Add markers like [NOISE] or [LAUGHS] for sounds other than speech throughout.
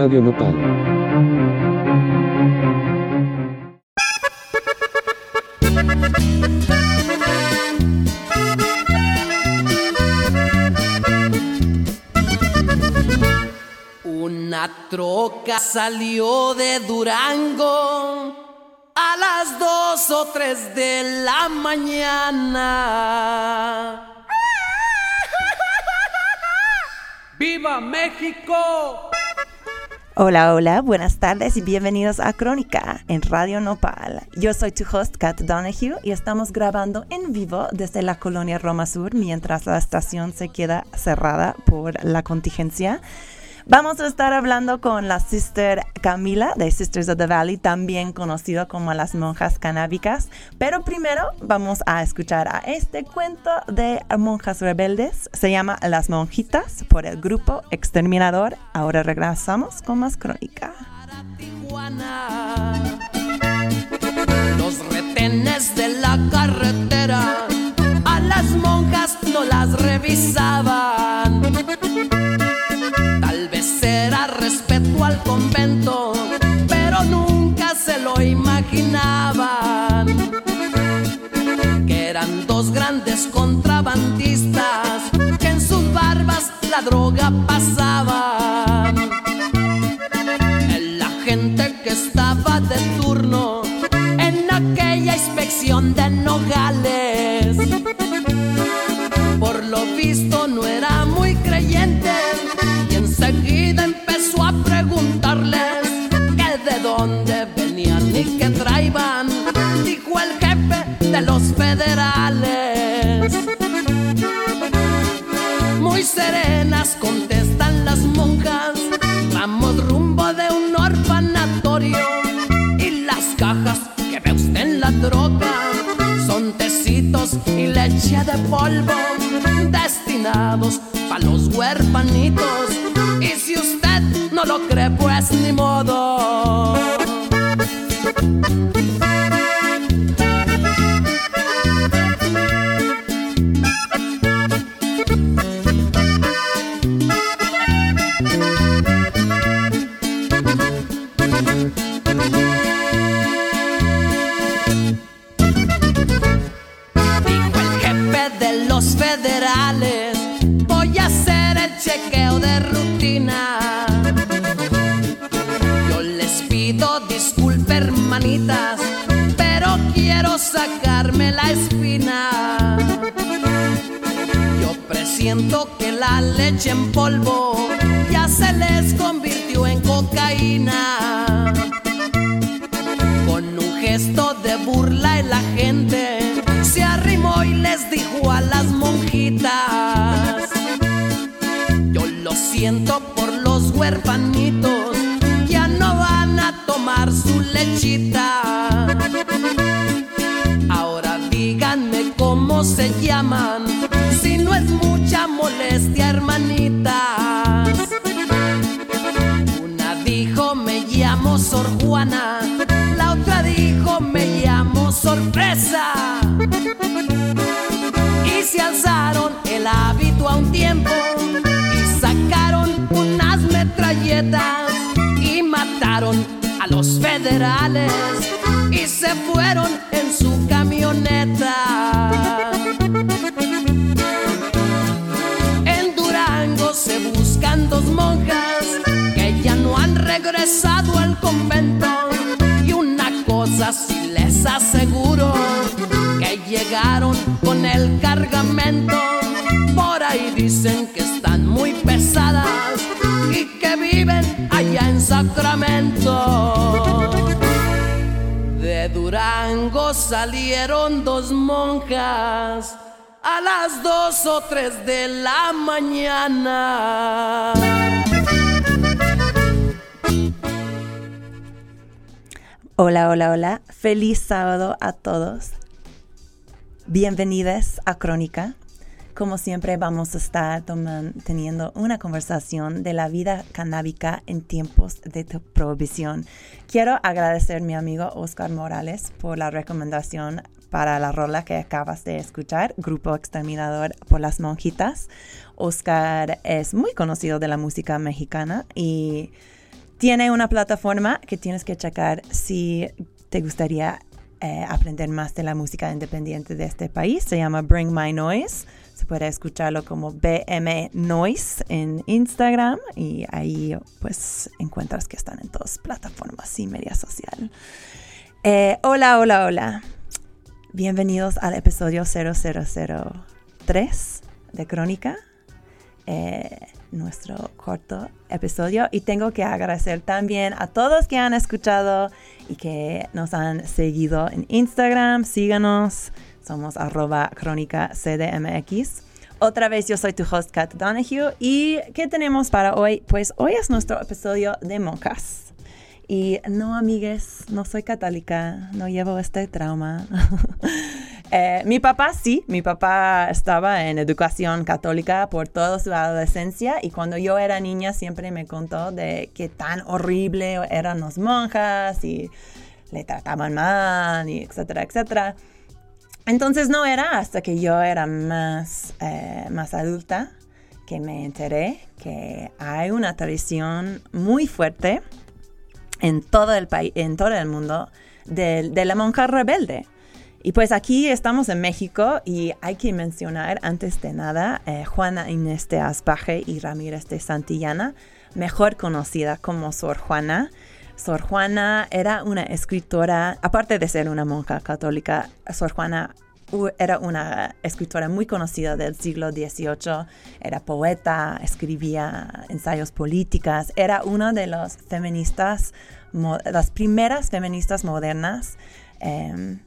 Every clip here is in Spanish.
Radio Nopal. Una troca salió de Durango a las dos o tres de la mañana. ¡Viva México! Hola, hola, buenas tardes y bienvenidos a Crónica en Radio Nopal. Yo soy tu host, Kat Donahue, y estamos grabando en vivo desde la colonia Roma Sur mientras la estación se queda cerrada por la contingencia. Vamos a estar hablando con la sister Camila de Sisters of the Valley, también conocido como las monjas canábicas. Pero primero vamos a escuchar a este cuento de monjas rebeldes. Se llama Las Monjitas por el grupo Exterminador. Ahora regresamos con más crónica. Los retenes de la carretera a las monjas no las revisaban será respeto al convento, pero nunca se lo imaginaban. Que eran dos grandes contrabandistas que en sus barbas la droga pasaban. La gente que estaba de turno en aquella inspección de nogales. Dónde venían y qué traían, dijo el jefe de los federales. Muy serenas contestan las monjas, vamos rumbo de un orfanatorio y las cajas que ve usted en la droga son tecitos y leche de polvo destinados para los huerfanitos y si usted no lo cree, pues ni modo. Dijo el jefe de los federales, voy a hacer el chequeo pido disculpas, hermanitas, pero quiero sacarme la espina. Yo presiento que la leche en polvo ya se les convirtió en cocaína. Con un gesto de burla la gente se arrimó y les dijo a las monjitas. Yo lo siento por los huerfanitos, Ahora díganme cómo se llaman, si no es mucha molestia, hermanitas. Llegaron con el cargamento. Por ahí dicen que están muy pesadas y que viven allá en Sacramento. De Durango salieron dos monjas a las dos o tres de la mañana. Hola, hola, hola. Feliz sábado a todos. Bienvenidos a Crónica. Como siempre vamos a estar teniendo una conversación de la vida canábica en tiempos de prohibición. Quiero agradecer a mi amigo Oscar Morales por la recomendación para la rola que acabas de escuchar, Grupo Exterminador por las Monjitas. Oscar es muy conocido de la música mexicana y tiene una plataforma que tienes que checar si te gustaría eh, aprender más de la música independiente de este país. Se llama Bring My Noise. Se puede escucharlo como BM Noise en Instagram y ahí pues encuentras que están en todas plataformas y media social. Eh, hola, hola, hola. Bienvenidos al episodio 0003 de Crónica. Eh, nuestro corto episodio y tengo que agradecer también a todos que han escuchado y que nos han seguido en Instagram. Síganos, somos arroba crónica. Otra vez yo soy tu host Kat Donahue y ¿qué tenemos para hoy? Pues hoy es nuestro episodio de monjas. Y no, amigues, no soy católica, no llevo este trauma. [LAUGHS] Eh, mi papá sí, mi papá estaba en educación católica por toda su adolescencia y cuando yo era niña siempre me contó de qué tan horrible eran las monjas y le trataban mal y etcétera, etcétera. Entonces no era hasta que yo era más, eh, más adulta que me enteré que hay una tradición muy fuerte en todo el país, en todo el mundo, de, de la monja rebelde. Y pues aquí estamos en México y hay que mencionar antes de nada eh, Juana Inés de Aspaje y Ramírez de Santillana, mejor conocida como Sor Juana. Sor Juana era una escritora, aparte de ser una monja católica, Sor Juana era una escritora muy conocida del siglo XVIII, era poeta, escribía ensayos políticas, era una de las feministas, las primeras feministas modernas. Em,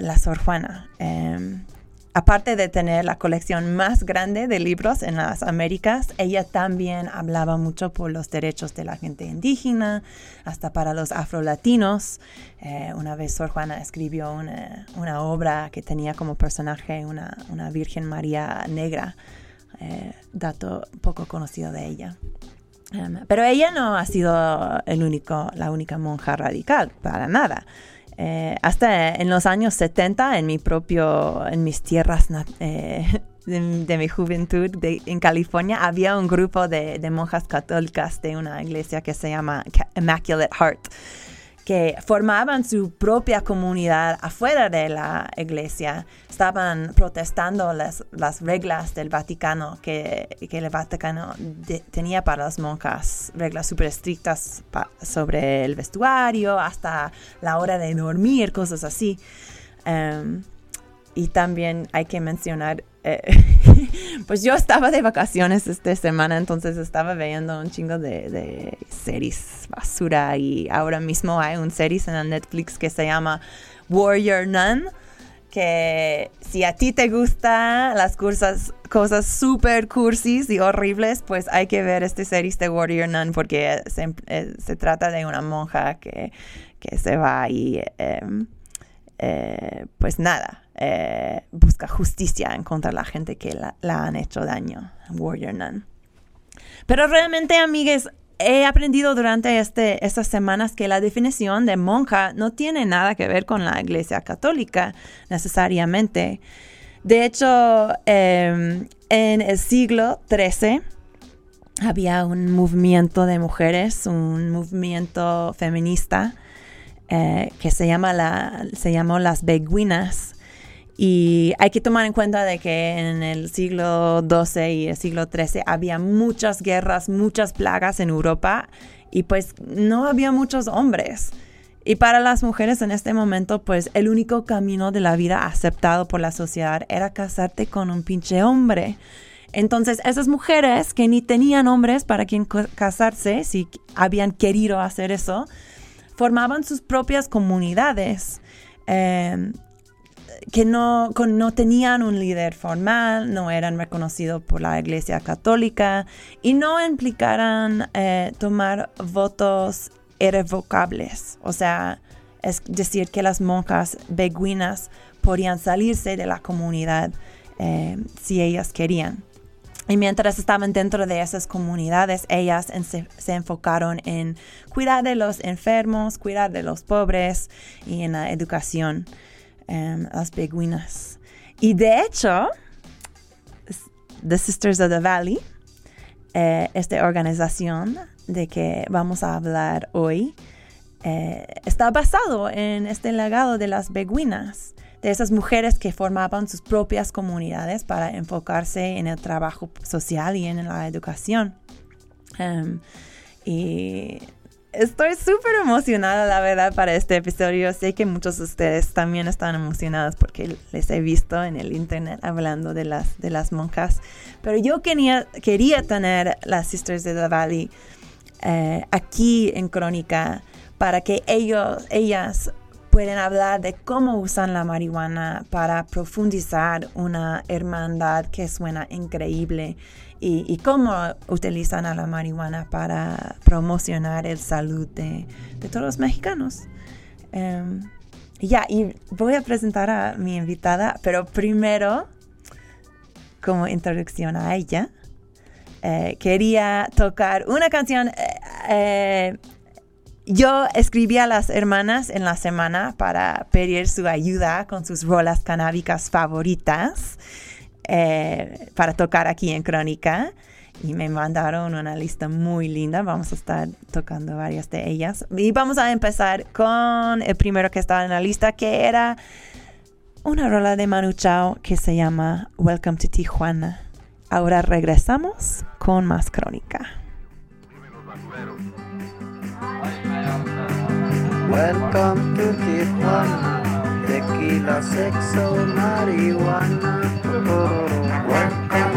la Sor Juana. Em, aparte de tener la colección más grande de libros en las Américas, ella también hablaba mucho por los derechos de la gente indígena, hasta para los afrolatinos. Eh, una vez Sor Juana escribió una, obra que tenía como personaje una, Virgen María negra, eh, dato poco conocido de ella. Em, pero ella no ha sido el único, la única monja radical, para nada. Eh, hasta en los años 70, en mi propio, en mis tierras eh, [LAUGHS] de, mi juventud en California, había un grupo de, de monjas católicas de una iglesia que se llama Immaculate Heart que formaban su propia comunidad afuera de la iglesia, estaban protestando las, las reglas del Vaticano, que, que el Vaticano tenía para las monjas, reglas súper estrictas sobre el vestuario, hasta la hora de dormir, cosas así. Em, y también hay que mencionar eh, [LAUGHS] pues yo estaba de vacaciones esta semana, entonces estaba viendo un chingo de, series basura y ahora mismo hay un series en Netflix que se llama Warrior Nun, que si a ti te gustan las cosas, cosas super cursis y horribles, pues hay que ver este series de Warrior Nun porque se, eh, trata de una monja que, se va y em, eh, pues nada eh, busca justicia en contra de la gente que la, han hecho daño. Warrior Nun. Pero realmente, amigues, he aprendido durante este, estas semanas que la definición de monja no tiene nada que ver con la Iglesia Católica necesariamente. De hecho, em, en el siglo XIII había un movimiento de mujeres, un movimiento feminista eh, que se, llama la, se llamó las beguinas y hay que tomar en cuenta de que en el siglo XII y el siglo XIII había muchas guerras, muchas plagas en Europa y pues no había muchos hombres. Y para las mujeres en este momento, pues el único camino de la vida aceptado por la sociedad era casarte con un pinche hombre. Entonces, esas mujeres que ni tenían hombres para quien casarse, si habían querido hacer eso, formaban sus propias comunidades. Eh, que no, no tenían un líder formal, no eran reconocidos por la Iglesia Católica y no implicaran eh, tomar votos irrevocables. O sea, es decir, que las monjas beguinas podían salirse de la comunidad eh, si ellas querían. Y mientras estaban dentro de esas comunidades, ellas se enfocaron en cuidar de los enfermos, cuidar de los pobres y en la educación las beguinas. Y de hecho, The Sisters of the Valley eh, esta organización de que vamos a hablar hoy eh, está basado en este legado de las beguinas, de esas mujeres que formaban sus propias comunidades para enfocarse en el trabajo social y en la educación. Em, y estoy súper emocionada, la verdad, para este episodio. Sé que muchos de ustedes también están emocionados porque les he visto en el internet hablando de las, de las monjas. Pero yo quería, quería tener las Sisters de the Valley eh, aquí en Crónica para que ellos, ellas pueden hablar de cómo usan la marihuana para profundizar una hermandad que suena increíble y, cómo utilizan a la marihuana para promocionar el salud de, todos los mexicanos. Em, ya, y voy a presentar a mi invitada, pero primero, como introducción a ella, eh, quería tocar una canción. Eh, eh, yo escribí a las hermanas en la semana para pedir su ayuda con sus rolas canábicas favoritas. Eh, para tocar aquí en Crónica y me mandaron una lista muy linda. Vamos a estar tocando varias de ellas. Y vamos a empezar con el primero que estaba en la lista, que era una rola de Manu Chao que se llama Welcome to Tijuana. Ahora regresamos con más Crónica. Welcome to Tijuana. Tequila, sexo, marihuana. Welcome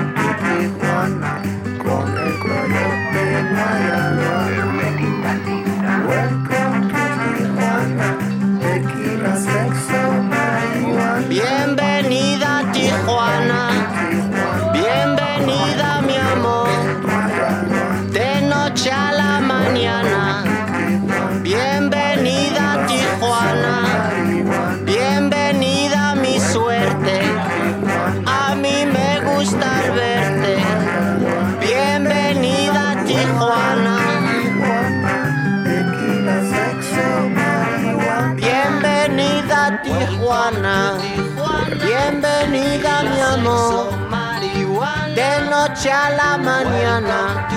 noche a la mañana.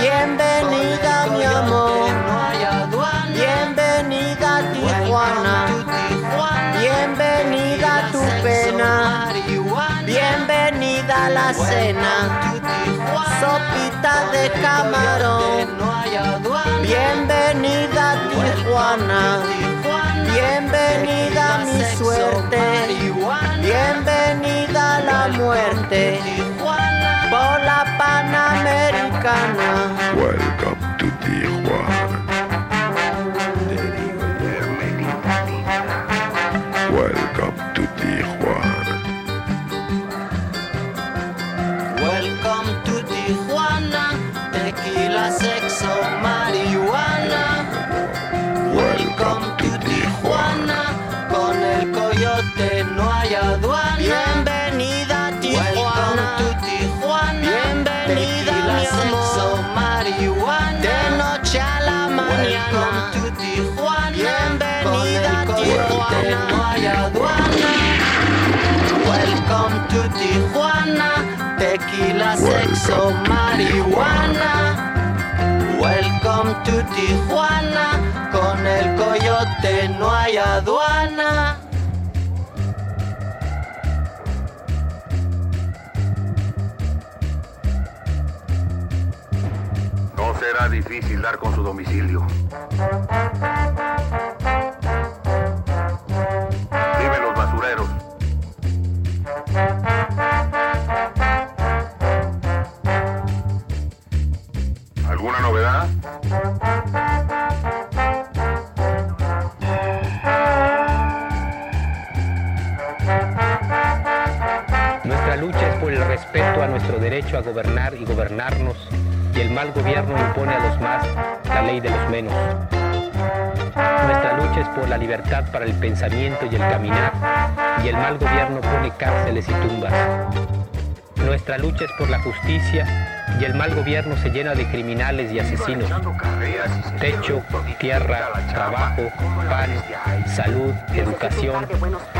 Bienvenida mi amor. Bienvenida Tijuana. Bienvenida tu pena. Bienvenida a la cena. Sopita de camarón. Bienvenida Tijuana. Bienvenida mi suerte, bienvenida la muerte, Panamericana. Welcome to Tijuana. Tequila, sexo, marihuana. Welcome to Tijuana, con el coyote no hay aduana. será difícil dar con su domicilio. Menos. Nuestra lucha es por la libertad para el pensamiento y el caminar, y el mal gobierno pone cárceles y tumbas. Nuestra lucha es por la justicia y el mal gobierno se llena de criminales y asesinos. Techo, tierra, trabajo, pan, salud, educación,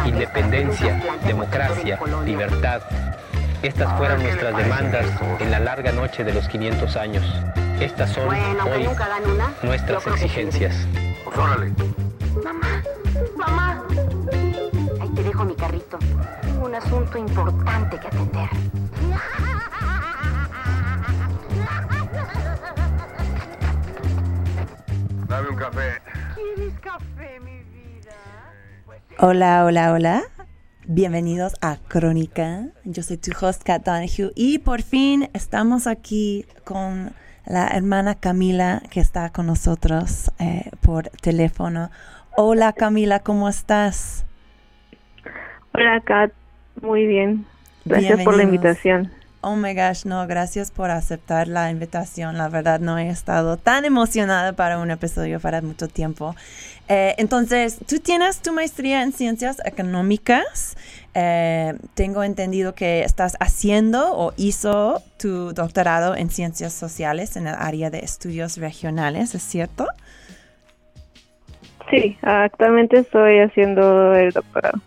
independencia, democracia, libertad, Estas fueron nuestras demandas en la larga noche de los 500 años. Estas son hoy nuestras exigencias. Pues órale. Mamá, mamá. Ahí te dejo mi carrito. Tengo un asunto importante que atender. Dame un café. ¿Quieres café, mi vida? Hola, hola, hola. Bienvenidos a Crónica. Yo soy tu host, Kat Donahue. Y por fin estamos aquí con la hermana Camila que está con nosotros eh, por teléfono. Hola Camila, ¿cómo estás? Hola, Kat. Muy bien. Gracias por la invitación. Oh my gosh, no, gracias por aceptar la invitación. La verdad, no he estado tan emocionada para un episodio para mucho tiempo. Eh, entonces, tú tienes tu maestría en ciencias económicas. Eh, tengo entendido que estás haciendo o hizo tu doctorado en ciencias sociales en el área de estudios regionales, ¿es cierto? Sí, actualmente estoy haciendo el doctorado.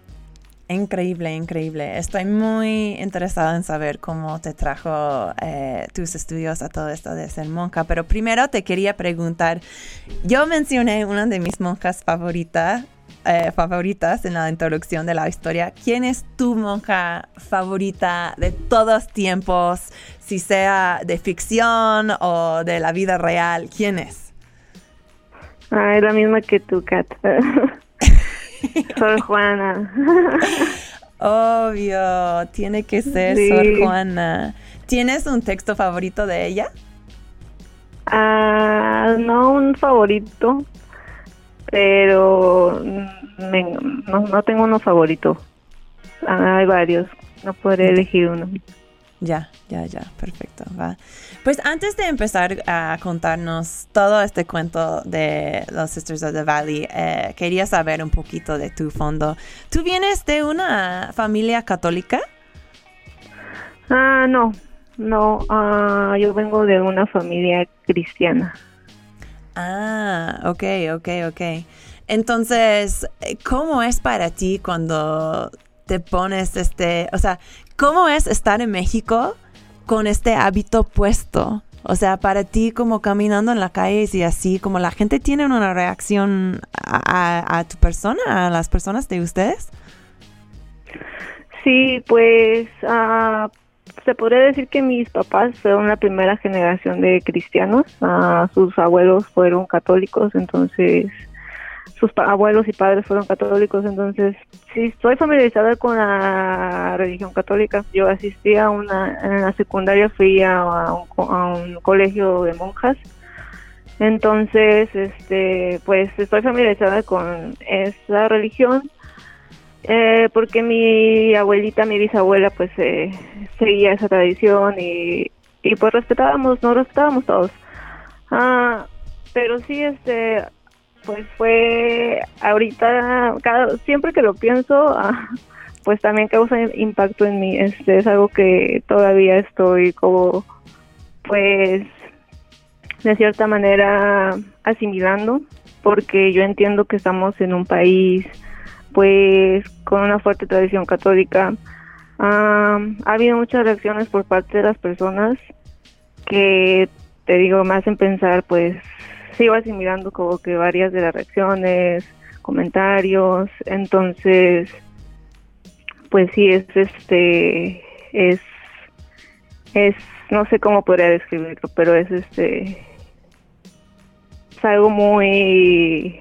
Increíble, increíble. Estoy muy interesada en saber cómo te trajo eh, tus estudios a todo esto de ser monja, pero primero te quería preguntar, yo mencioné una de mis monjas favoritas, eh, favoritas en la introducción de la historia. ¿Quién es tu monja favorita de todos tiempos, si sea de ficción o de la vida real? ¿Quién es? Ah, es la misma que tú, Kat. [LAUGHS] Sor Juana. Obvio, tiene que ser Sí. Sor Juana. ¿Tienes un texto favorito de ella? Ah, no un favorito, pero me- no, no tengo uno favorito. Ah, hay varios. No podré elegir uno. Ya, ya, ya, perfecto. Va. Pues antes de empezar a contarnos todo este cuento de los Sisters of the Valley, eh, quería saber un poquito de tu fondo. ¿Tú vienes de una familia católica? Ah, no. No, ah, yo vengo de una familia cristiana. Ah, ok, ok, ok. Entonces, eh, ¿cómo es para ti cuando te pones este, o sea, cómo es estar en México con este hábito puesto? O sea, para ti como caminando en la calle y así, como la gente tiene una reacción a, tu persona, a las personas de ustedes. Sí, pues ah, se podría decir que mis papás fueron la primera generación de cristianos. Ah, sus abuelos fueron católicos, entonces sus abuelos y padres fueron católicos, entonces sí estoy familiarizada con la religión católica. Yo asistí a una, en la secundaria fui a, a un, a un colegio de monjas. Entonces, este, pues estoy familiarizada con esa religión. Eh, porque mi abuelita, mi bisabuela, pues eh, seguía esa tradición y, y pues respetábamos, no respetábamos todos. Ah, pero sí, este, pues fue ahorita, cada, siempre que lo pienso, ah, pues también causa impacto en mí. Este es algo que todavía estoy como, pues, de cierta manera asimilando, porque yo entiendo que estamos en un país pues con una fuerte tradición católica. Am, ha habido muchas reacciones por parte de las personas que, te digo, me hacen pensar, pues sigo asimilando como que varias de las reacciones, comentarios, entonces, pues sí, es este, es, es, no sé cómo podría describirlo, pero es este, es algo muy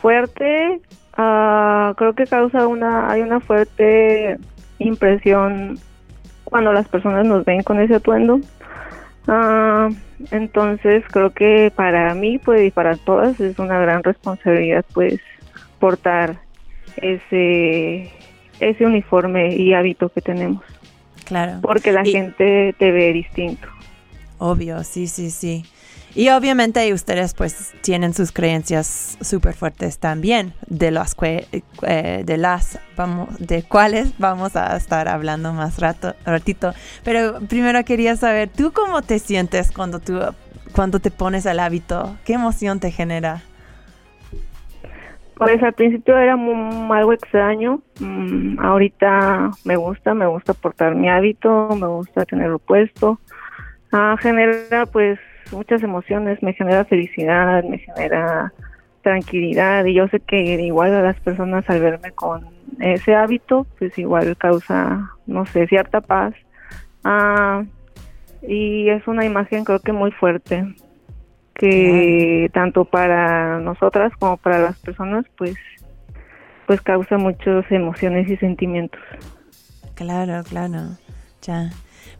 fuerte. ah, creo que causa una, hay una fuerte impresión cuando las personas nos ven con ese atuendo. Ah, entonces creo que para mí, pues y para todas es una gran responsabilidad, pues portar ese ese uniforme y hábito que tenemos, Claro. porque la Y- gente te ve distinto. Obvio, sí, sí, sí. Y obviamente ustedes pues tienen sus creencias súper fuertes también, de las eh, de las vamos, de cuáles vamos a estar hablando más rato, ratito. Pero primero quería saber, ¿tú cómo te sientes cuando tú cuando te pones el hábito? ¿Qué emoción te genera? Pues al principio era algo extraño, mm, ahorita me gusta, me gusta portar mi hábito, me gusta tenerlo puesto, Ah, genera pues muchas emociones, me genera felicidad, me genera tranquilidad y yo sé que igual a las personas al verme con ese hábito pues igual causa, no sé, cierta paz Ah, y es una imagen creo que muy fuerte que tanto para nosotras como para las personas pues pues causa muchas emociones y sentimientos. Claro, claro. Ya.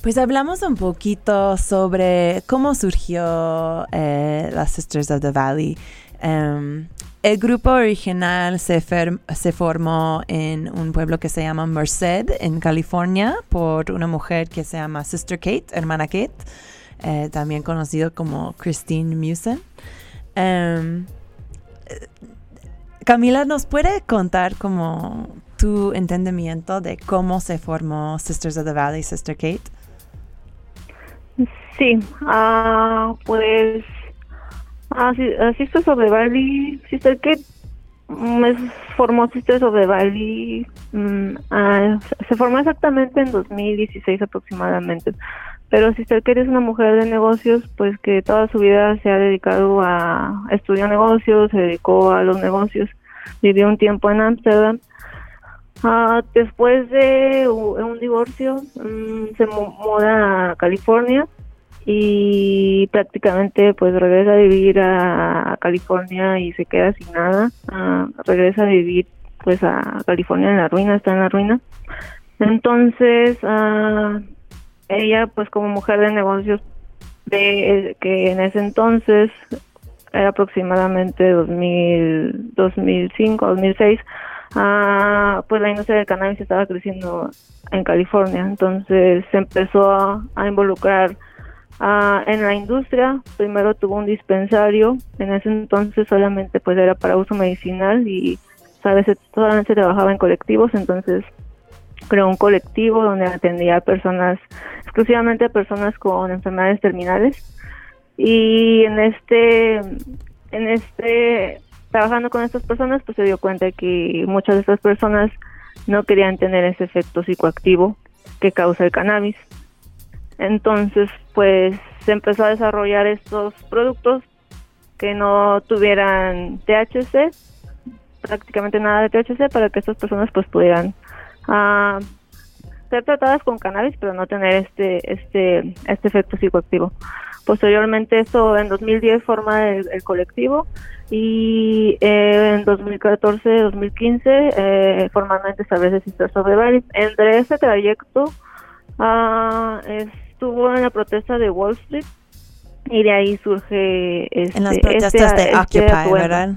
Pues hablamos un poquito sobre cómo surgió eh, las Sisters of the Valley. Em, el grupo original se, formó en un pueblo que se llama Merced, en California, por una mujer que se llama Sister Kate, hermana Kate, eh, también conocido como Christine Musen. Em, eh, Camila, ¿nos puede contar como tu entendimiento de cómo se formó Sisters of the Valley, Sister Kate? Sí, ah, pues ah, sí, ah, Sisters of the Valley, Sister Kate mm, es- formó Sisters of the Valley, mm, ah, se formó exactamente en 2016 aproximadamente, pero Sister Kate es una mujer de negocios, pues que toda su vida se ha dedicado a estudiar negocios, se dedicó a los negocios, vivió un tiempo en Ámsterdam. Ah, después de un divorcio, mm, se mu- muda a California y prácticamente pues regresa a vivir a, California y se queda sin nada. Ah, regresa a vivir pues a California en la ruina, está en la ruina. Entonces, ah, ella pues como mujer de negocios de que en ese entonces era aproximadamente 2000, 2005, 2006, ah, pues la industria del cannabis estaba creciendo en California, entonces se empezó a involucrar ah, en la industria. Primero tuvo un dispensario, en ese entonces solamente pues era para uso medicinal y sabes solamente trabajaba en colectivos, entonces creó un colectivo donde atendía a personas, exclusivamente a personas con enfermedades terminales. Y en este, en este, trabajando con estas personas, pues se dio cuenta que muchas de estas personas no querían tener ese efecto psicoactivo que causa el cannabis. Entonces, pues se empezó a desarrollar estos productos que no tuvieran THC, prácticamente nada de THC, para que estas personas pues pudieran ah, ser tratadas con cannabis, pero no tener este este este efecto psicoactivo. Posteriormente, esto en 2010 forma el, colectivo y eh, en 2014-2015 eh, formalmente establece Sisters of. Entre ese trayecto ah, estuvo en la protesta de Wall Street y de ahí surge este, En las este- protestas de este Occupy, atuendo. ¿verdad?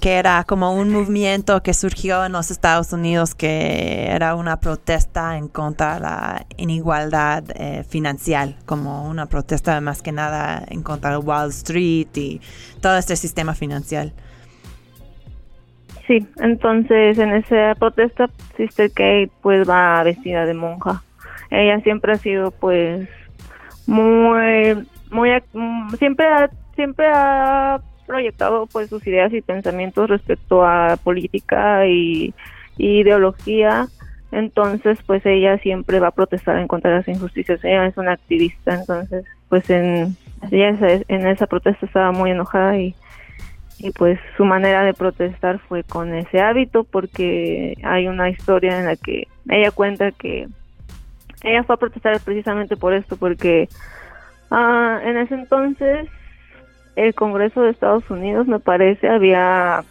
Que era como un movimiento que surgió en los Estados Unidos que era una protesta en contra de la inigualdad eh, financiera, como una protesta más que nada en contra de Wall Street y todo este sistema financiero. Sí, entonces en esa protesta Sister Kate pues va vestida de monja. Ella siempre ha sido pues muy muy siempre ha, siempre ha proyectado pues sus ideas y pensamientos respecto a política y, y ideología. Entonces pues ella siempre va a protestar en contra de las injusticias. Ella es una activista, entonces pues en ella en esa protesta estaba muy enojada y y pues su manera de protestar fue con ese hábito porque hay una historia en la que ella cuenta que ella fue a protestar precisamente por esto porque ah, en ese entonces el Congreso de Estados Unidos me parece había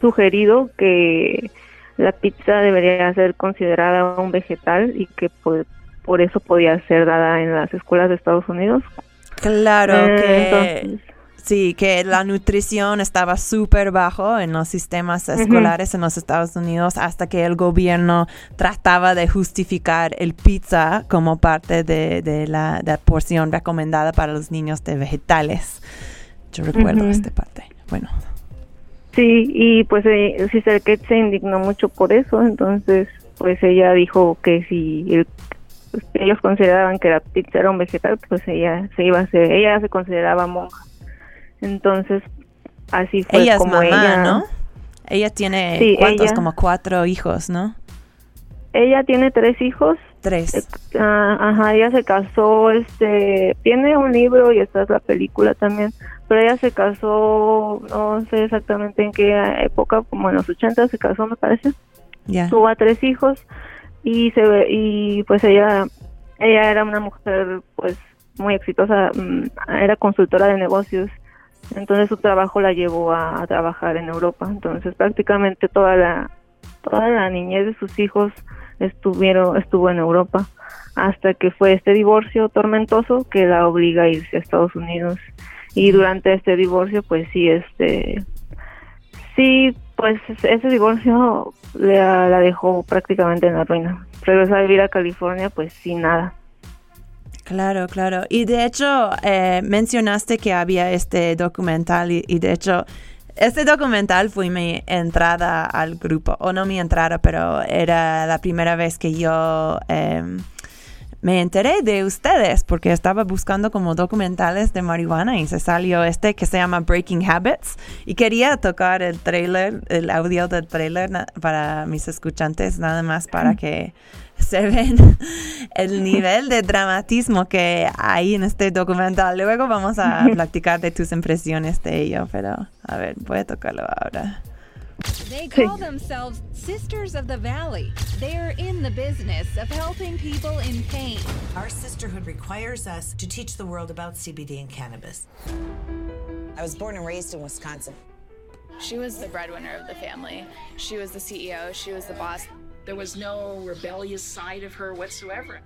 sugerido que la pizza debería ser considerada un vegetal y que por, por eso podía ser dada en las escuelas de Estados Unidos. Claro Eh, que entonces- sí, que la nutrición estaba súper bajo en los sistemas escolares en los Estados Unidos hasta que el gobierno trataba de justificar el pizza como parte de, de la, de la porción recomendada para los niños de vegetales. Yo recuerdo Ujú. esta parte. Bueno, Sí, y pues eh, Sister Kate se indignó mucho por eso, entonces pues ella dijo que si el- ellos consideraban que la pizza era un vegetal, pues ella se iba a hacer, ella se consideraba monja. Entonces, así fue ella es como mamá, ella, ¿no? Ella tiene Sí, cuántos, ella- como cuatro hijos, ¿no? Ella tiene tres hijos. Tres. Ah, ajá, ella se casó, este, tiene un libro y esta es la película también, pero ella se casó, no sé exactamente en qué época, como en los 80 se casó, me parece. Ya. Tuvo a tres hijos y se y pues ella ella era una mujer pues muy exitosa, mm, era consultora de negocios. Entonces su trabajo la llevó a, a trabajar en Europa. Entonces prácticamente toda la toda la niñez de sus hijos estuvieron estuvo en Europa hasta que fue este divorcio tormentoso que la obliga a irse a Estados Unidos. Y durante este divorcio pues sí este sí pues ese divorcio la, la dejó prácticamente en la ruina. Regresó a vivir a California pues sin nada. Claro, claro. Y de hecho, eh, mencionaste que había este documental y, de hecho, este documental fue mi entrada al grupo, o no mi entrada, pero era la primera vez que yo em, me enteré de ustedes porque estaba buscando como documentales de marihuana y se salió este que se llama Breaking Habits y quería tocar el trailer, el audio del trailer para mis escuchantes, nada más para que se [LAUGHS] ven el nivel de dramatismo que hay en este documental. Luego vamos a [LAUGHS] platicar de tus impresiones de ello, pero a ver, voy a tocarlo ahora. They call themselves Sisters of the Valley. They are in the business of helping people in pain. Our sisterhood requires us to teach the world about CBD and cannabis. I was born and raised in Wisconsin. She was the breadwinner of the family. She was the CEO. She was the boss. There was no rebellious side of her whatsoever.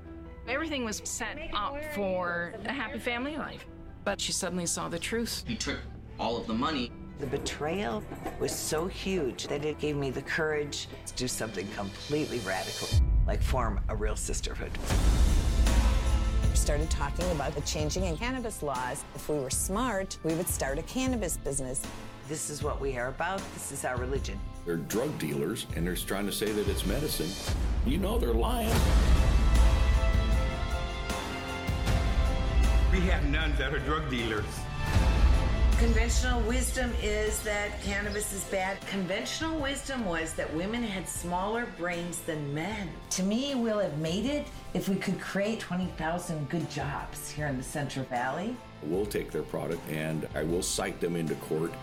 Everything was set up for a happy family life. But she suddenly saw the truth. He took all of the money. The betrayal was so huge that it gave me the courage to do something completely radical, like form a real sisterhood. We started talking about the changing in cannabis laws. If we were smart, we would start a cannabis business. This is what we are about. This is our religion. They're drug dealers and they're trying to say that it's medicine. You know they're lying. We have nuns that are drug dealers. Conventional wisdom is that cannabis is bad. Conventional wisdom was that women had smaller brains than men. To me, we'll have made it if we could create 20,000 good jobs here in the Central Valley. We'll take their product and I will cite them into court.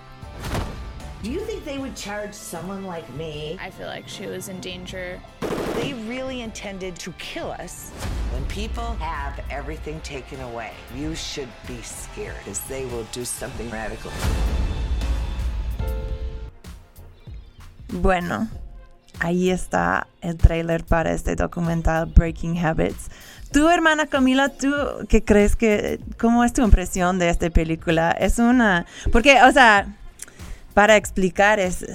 Do you think they would charge someone like me? I feel like she was in danger. They really intended to kill us. When people have everything taken away, you should be scared because they will do something radical. Bueno, ahí está el trailer para este documental Breaking Habits. Tu hermana Camila, ¿tú qué crees que, cómo es tu impresión de esta película? Es una, porque, o sea, para explicar, es,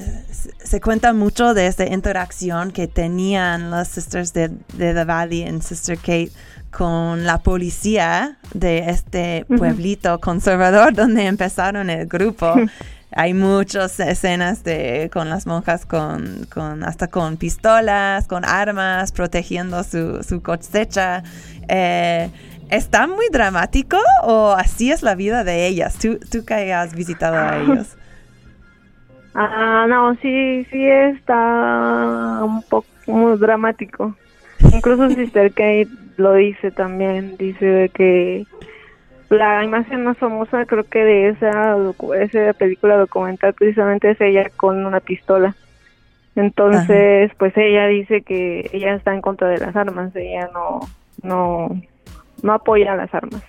se cuenta mucho de esta interacción que tenían las Sisters de, de The Valley en Sister Kate con la policía de este pueblito conservador donde empezaron el grupo. Hay muchas escenas de con las monjas con, con hasta con pistolas, con armas, protegiendo su, su cosecha. Eh, ¿Está muy dramático o así es la vida de ellas? ¿Tú, tú que has visitado a [LAUGHS] ellos? Ah, no, sí, sí está un poco muy dramático. Incluso Sister Kate lo dice también, dice que la imagen más famosa creo que de esa, esa película documental precisamente es ella con una pistola. Entonces, pues ella dice que ella está en contra de las armas, ella no, no, no apoya las armas.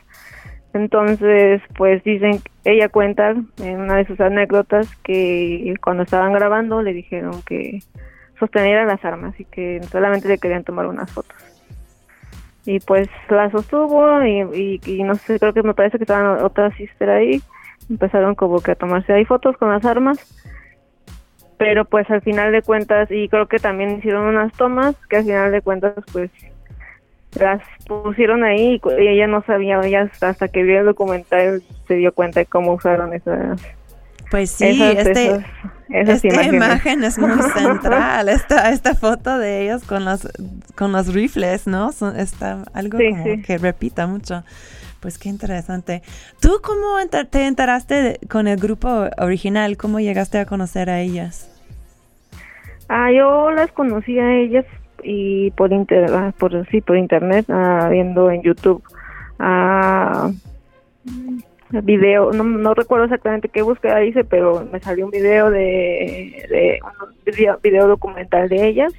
Entonces, pues dicen, ella cuenta en una de sus anécdotas que cuando estaban grabando le dijeron que sosteniera las armas y que solamente le querían tomar unas fotos. Y pues la sostuvo y, y, no sé, creo que me parece que estaban otras sister ahí. Empezaron como que a tomarse ahí fotos con las armas. Pero pues al final de cuentas, y creo que también hicieron unas tomas que al final de cuentas pues las pusieron ahí y ella no sabía, ella hasta, hasta que vio el documental se dio cuenta de cómo usaron esas, Pues sí, Esas- este, esas- esas esta imágenes. imagen es muy [LAUGHS] central. esta, esta foto de ellos con los, con los rifles, ¿no? Son, está algo Sí, como sí. que repita mucho. Pues qué interesante. ¿Tú cómo enter- te enteraste de- con el grupo original? ¿Cómo llegaste a conocer a ellas? Ah, yo las conocí a ellas y por inter, ah, por sí, por internet, ah, viendo en YouTube ah, video, no, no recuerdo exactamente qué búsqueda hice, pero me salió un video de, un video, video documental de ellas.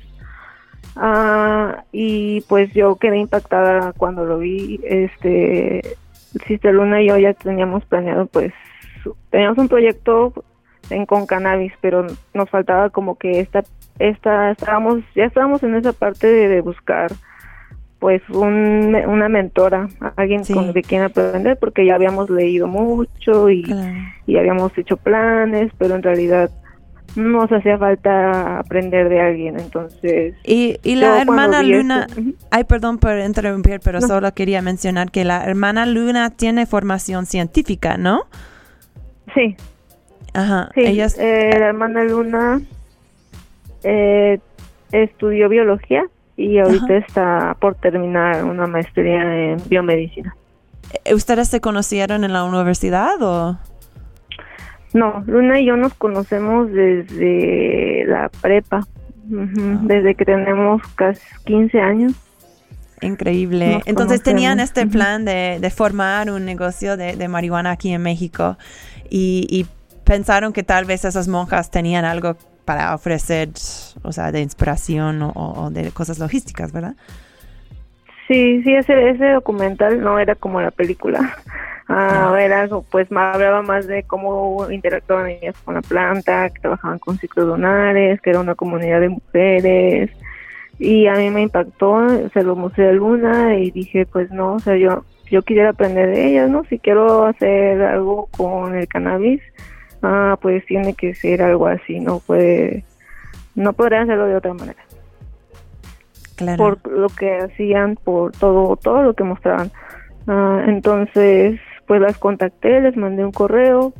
Ah, y pues yo quedé impactada cuando lo vi. Este, Sister Luna y yo ya teníamos planeado, pues, teníamos un proyecto en con cannabis, pero nos faltaba como que esta, esta, estábamos, ya estábamos en esa parte de, de buscar, pues, un, una mentora, alguien con, de quien aprender, porque ya habíamos leído mucho y, y habíamos hecho planes, pero en realidad nos hacía falta aprender de alguien, entonces... Y, y la hermana Luna, esto- ay, perdón por interrumpir, pero No. solo quería mencionar que la hermana Luna tiene formación científica, ¿no? Sí. Ajá. Sí, ella es- eh, la hermana Luna eh, estudió biología y ahorita está por terminar una maestría en biomedicina. eh, ¿Ustedes se conocieron en la universidad o...? No, Luna y yo nos conocemos desde la prepa, ujú, desde que tenemos casi 15 años. Increíble. Nos Entonces tenían este plan de, de formar un negocio de, de marihuana aquí en México y, y pensaron que tal vez esas monjas tenían algo para ofrecer, o sea, de inspiración o, o de cosas logísticas, ¿verdad? Sí, sí, ese, ese documental no era como la película. [LAUGHS] Ah, era pues más, hablaba más de cómo interactuaban ellas con la planta, que trabajaban con ciclos lunares, que era una comunidad de mujeres. Y a mí me impactó, se lo mostré a Luna y dije, pues no, o sea, yo yo quisiera aprender de ellas, ¿no? Si quiero hacer algo con el cannabis, ah, pues tiene que ser algo así, no puede, no podría hacerlo de otra manera Claro. por lo que hacían, por todo, todo lo que mostraban. Ah, entonces, pues las contacté, les mandé un correo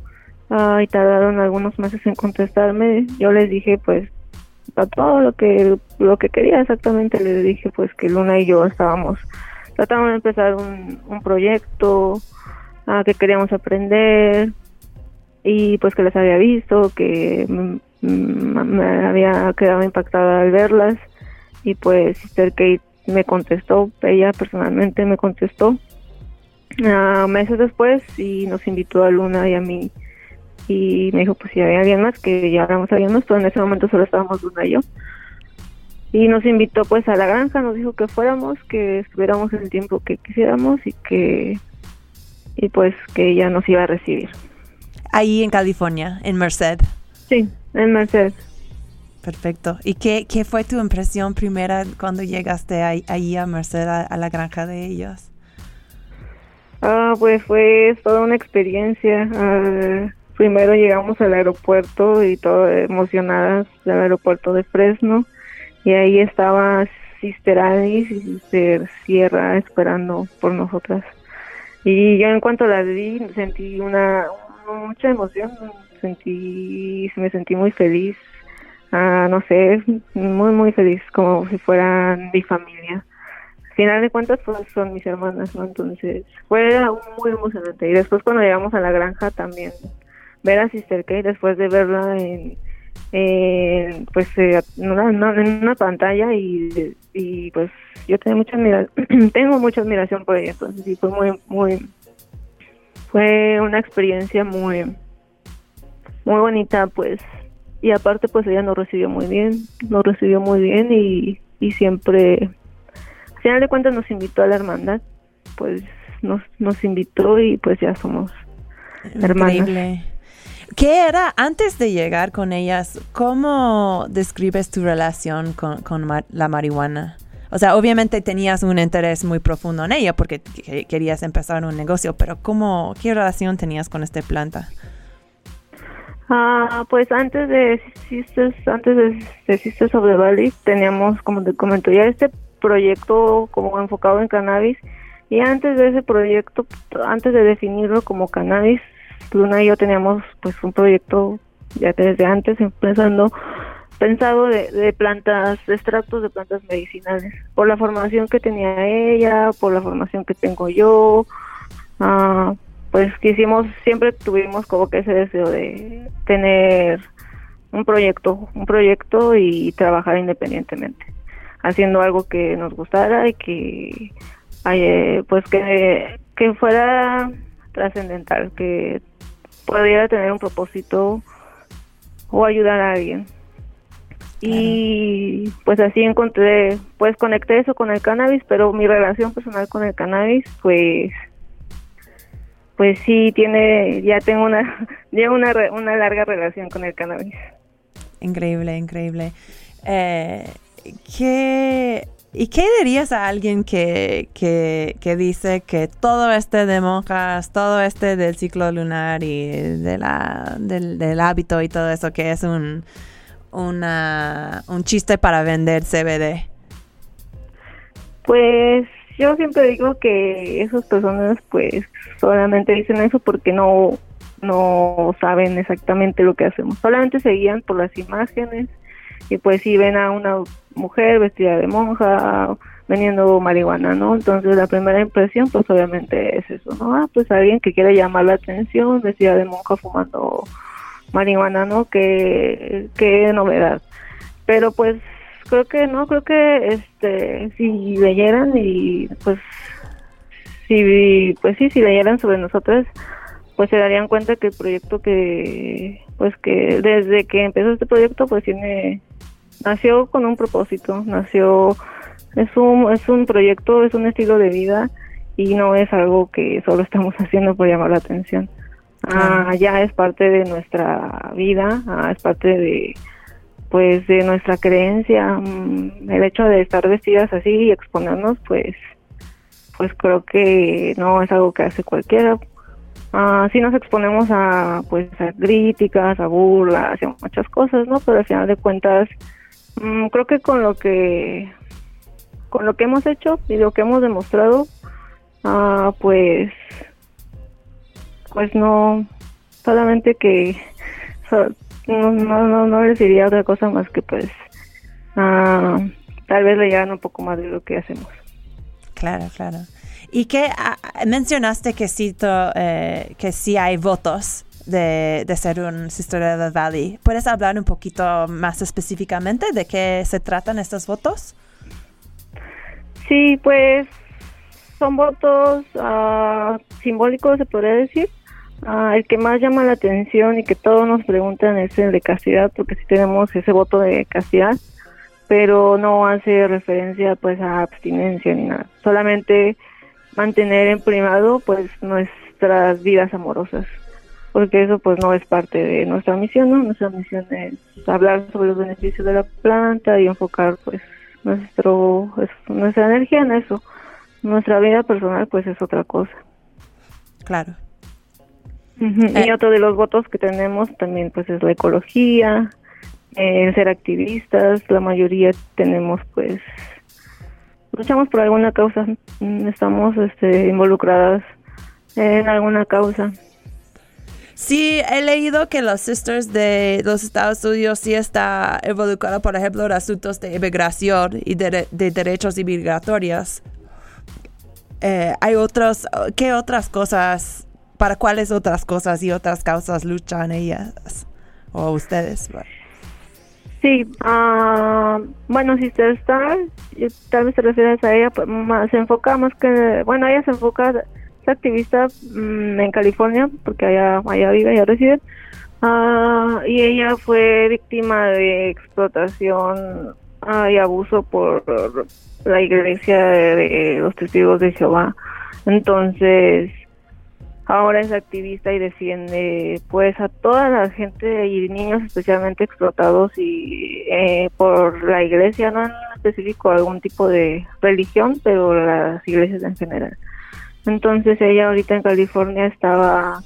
ah, y tardaron algunos meses en contestarme. Yo les dije, pues, a todo lo que lo que quería exactamente. Les dije, pues, que Luna y yo estábamos tratando de empezar un, un proyecto, ah, que queríamos aprender y pues que les había visto, que me había quedado impactada al verlas. Y pues Sister Kate me contestó, ella personalmente me contestó ah, meses después y nos invitó a Luna y a mí. Y me dijo pues si había alguien más que ya éramos alguien más, pero en ese momento solo estábamos Luna y yo. Y nos invitó pues a la granja, nos dijo que fuéramos, que estuviéramos el tiempo que quisiéramos y que y pues que ella nos iba a recibir. Ahí en California, en Merced. Sí, en Merced. Perfecto. ¿Y qué, qué fue tu impresión primera cuando llegaste ahí, ahí a Merced, a, a la granja de ellos? Ah, pues fue toda una experiencia. Ah, primero llegamos al aeropuerto y todo emocionadas del aeropuerto de Fresno y ahí estaba Sister Alice y Sister Sierra esperando por nosotras. Y yo en cuanto las vi sentí una mucha emoción, sentí me sentí muy feliz. Ah, no sé, muy muy feliz como si fueran mi familia al final de cuentas pues son mis hermanas no entonces fue muy emocionante y después cuando llegamos a la granja también ver a Sister Kate después de verla en, pues eh, en, una, pantalla y, y pues yo tengo mucha admiración [CLEARS THROAT] tengo mucha admiración por ella entonces sí fue muy muy fue una experiencia muy muy bonita pues y aparte pues ella nos recibió muy bien nos recibió muy bien y, y siempre al final de cuentas nos invitó a la hermandad pues nos nos invitó y pues ya somos hermanas Increíble. ¿Qué era antes de llegar con ellas? ¿Cómo describes tu relación con, con la marihuana? O sea, obviamente tenías un interés muy profundo en ella porque que- querías empezar un negocio, pero ¿cómo, qué relación tenías con esta planta? Ah, pues antes de antes de, de Sisters of teníamos, como te comento, ya este proyecto como enfocado en cannabis y antes de ese proyecto, antes de definirlo como cannabis, Luna y yo teníamos pues un proyecto ya desde antes empezando pensado de, de plantas, de extractos de plantas medicinales, por la formación que tenía ella, por la formación que tengo yo, ah, pues quisimos, siempre tuvimos como que ese deseo de tener un proyecto, un proyecto y trabajar independientemente, haciendo algo que nos gustara y que eh, pues que, que fuera trascendental, que pudiera tener un propósito o ayudar a alguien. Y pues así encontré, pues conecté eso con el cannabis, pero mi relación personal con el cannabis, pues pues sí tiene, ya tengo una, [LAUGHS] ya una, una larga relación con el cannabis. Increíble, increíble. Eh, ¿qué, ¿Y qué dirías a alguien que, que, que, dice que todo este de monjas, todo este del ciclo lunar y de la, del, del hábito y todo eso, que es un, una, un chiste para vender CBD? Pues yo siempre digo que esas personas pues solamente dicen eso porque no no saben exactamente lo que hacemos. Solamente se guían por las imágenes y pues si ven a una mujer vestida de monja vendiendo marihuana, ¿no? Entonces la primera impresión pues obviamente es eso, ¿no? Ah, pues alguien que quiere llamar la atención vestida de monja fumando marihuana, ¿no? Qué, novedad. Pero pues creo que no, creo que este si leyeran y pues si pues sí, si leyeran sobre nosotros, pues se darían cuenta que el proyecto que pues que desde que empezó este proyecto pues tiene nació con un propósito, nació es un es un proyecto, es un estilo de vida y no es algo que solo estamos [LAUGHS] haciendo por llamar la atención. Ah, ya es parte de nuestra vida, ah, es parte de pues de nuestra creencia, mm, el hecho de estar vestidas así y exponernos, pues pues creo que no es algo que hace cualquiera. Ah, sí nos exponemos a pues a críticas, a burlas, a muchas cosas, ¿no? Pero al final de cuentas mm, creo que con lo que con lo que hemos hecho y lo que hemos demostrado, ah, pues pues no, solamente que no, no, no, les diría otra cosa más que pues ah, tal vez le llegan un poco más de lo que hacemos. Claro, claro. Y que ah, mencionaste que sí, eh, que sí hay votos de, de, ser un Sister of the Valley. ¿Puedes hablar un poquito más específicamente de qué se tratan estos votos? Sí, pues son votos uh, simbólicos, se podría decir, Ah, el que más llama la atención y que todos nos preguntan es el de castidad, porque sí tenemos ese voto de castidad, pero no hace referencia pues a abstinencia ni nada. Solamente mantener en primado pues nuestras vidas amorosas, porque eso pues no es parte de nuestra misión, ¿no? Nuestra misión es hablar sobre los beneficios de la planta y enfocar pues nuestro nuestra energía en eso. Nuestra vida personal pues es otra cosa. Claro. Y eh. otro de los votos que tenemos también pues es la ecología, eh, ser activistas, la mayoría tenemos pues luchamos por alguna causa, mm, estamos este, involucradas en alguna causa. Sí, he leído que los sisters de los Estados Unidos sí está involucrada, por ejemplo, en asuntos de inmigración y de, derechos inmigratorios. Eh, hay otros, ¿qué otras cosas para cuáles otras cosas y otras causas luchan ellas o ustedes. Sí, uh, bueno, Sister Star, tal vez te refieres a ella, pues, se enfoca más que, bueno, ella se enfoca, es activista mm, en California, porque allá, allá vive, allá reside, uh, y ella fue víctima de explotación uh, y abuso por la iglesia de los testigos de Jehová. Entonces, ahora es activista y defiende pues a toda la gente y niños especialmente explotados y eh, por la iglesia, no en específico algún tipo de religión, pero las iglesias en general. Entonces ella ahorita en California estaba,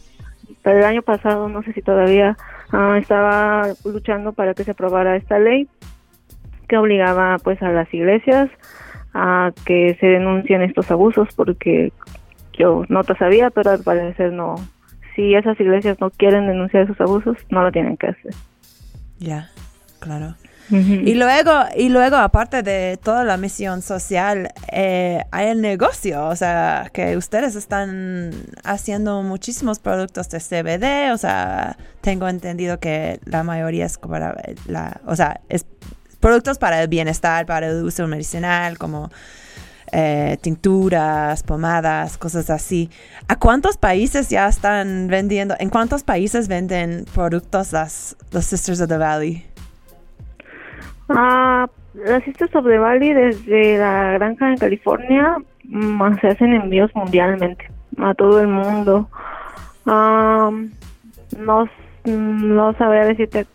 el año pasado, no sé si todavía, ah, estaba luchando para que se aprobara esta ley que obligaba pues a las iglesias a que se denuncien estos abusos porque yo no te sabía, pero al parecer no, si esas iglesias no quieren denunciar esos abusos, no lo tienen que hacer. Ya, claro. Y luego, y luego, aparte de toda la misión social, eh, hay el negocio, o sea, que ustedes están haciendo muchísimos productos de CBD, o sea, tengo entendido que la mayoría es para la, o sea, es productos para el bienestar, para el uso medicinal, como eh, tinturas, pomadas, cosas así. ¿A cuántos países ya están vendiendo? ¿En cuántos países venden productos las Sisters of the Valley? Ah, las Sisters of the Valley desde la granja en California mm, se hacen envíos mundialmente a todo el mundo. No, no sabría decirte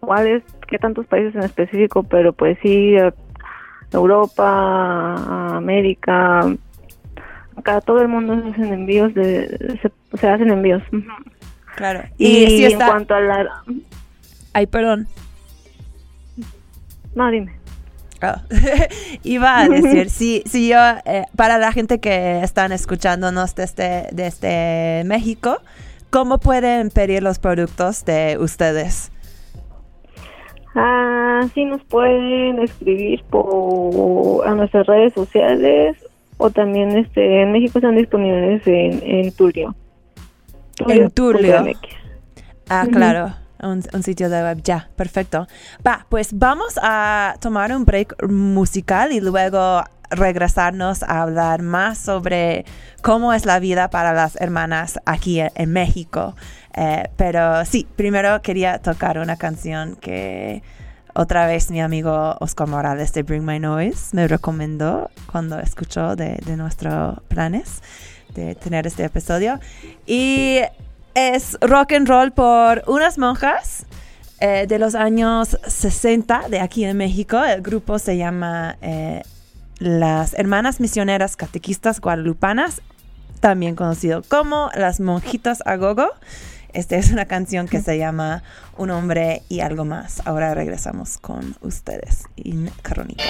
cuáles, qué tantos países en específico, pero pues sí, Europa, América, acá todo el mundo se hacen envíos de, se, hacen envíos. Claro. Y, en cuanto a la Ay, perdón. No, dime. Oh. [LAUGHS] Iba a decir, sí, sí, yo, eh, para la gente que están escuchándonos desde, desde México, ¿cómo pueden pedir los productos de ustedes? Ah, sí, nos pueden escribir por a nuestras redes sociales o también este en México están disponibles en, en Tulio. En Tulio. Ah, claro un, sitio de web. Ya, perfecto. Va, pues vamos a tomar un break musical y luego regresarnos a hablar más sobre cómo es la vida para las hermanas aquí en, México. Eh, pero sí, primero quería tocar una canción que otra vez mi amigo Oscar Morales de Bring My Noise me recomendó cuando escuchó de, nuestros planes de tener este episodio. Y es rock and roll por unas monjas eh, de los años 60 de aquí en México. El grupo se llama eh, Las Hermanas Misioneras Catequistas Guadalupanas, también conocido como Las Monjitas a Gogo. Esta es una canción que se llama Un hombre y algo más. Ahora regresamos con ustedes en Crónica.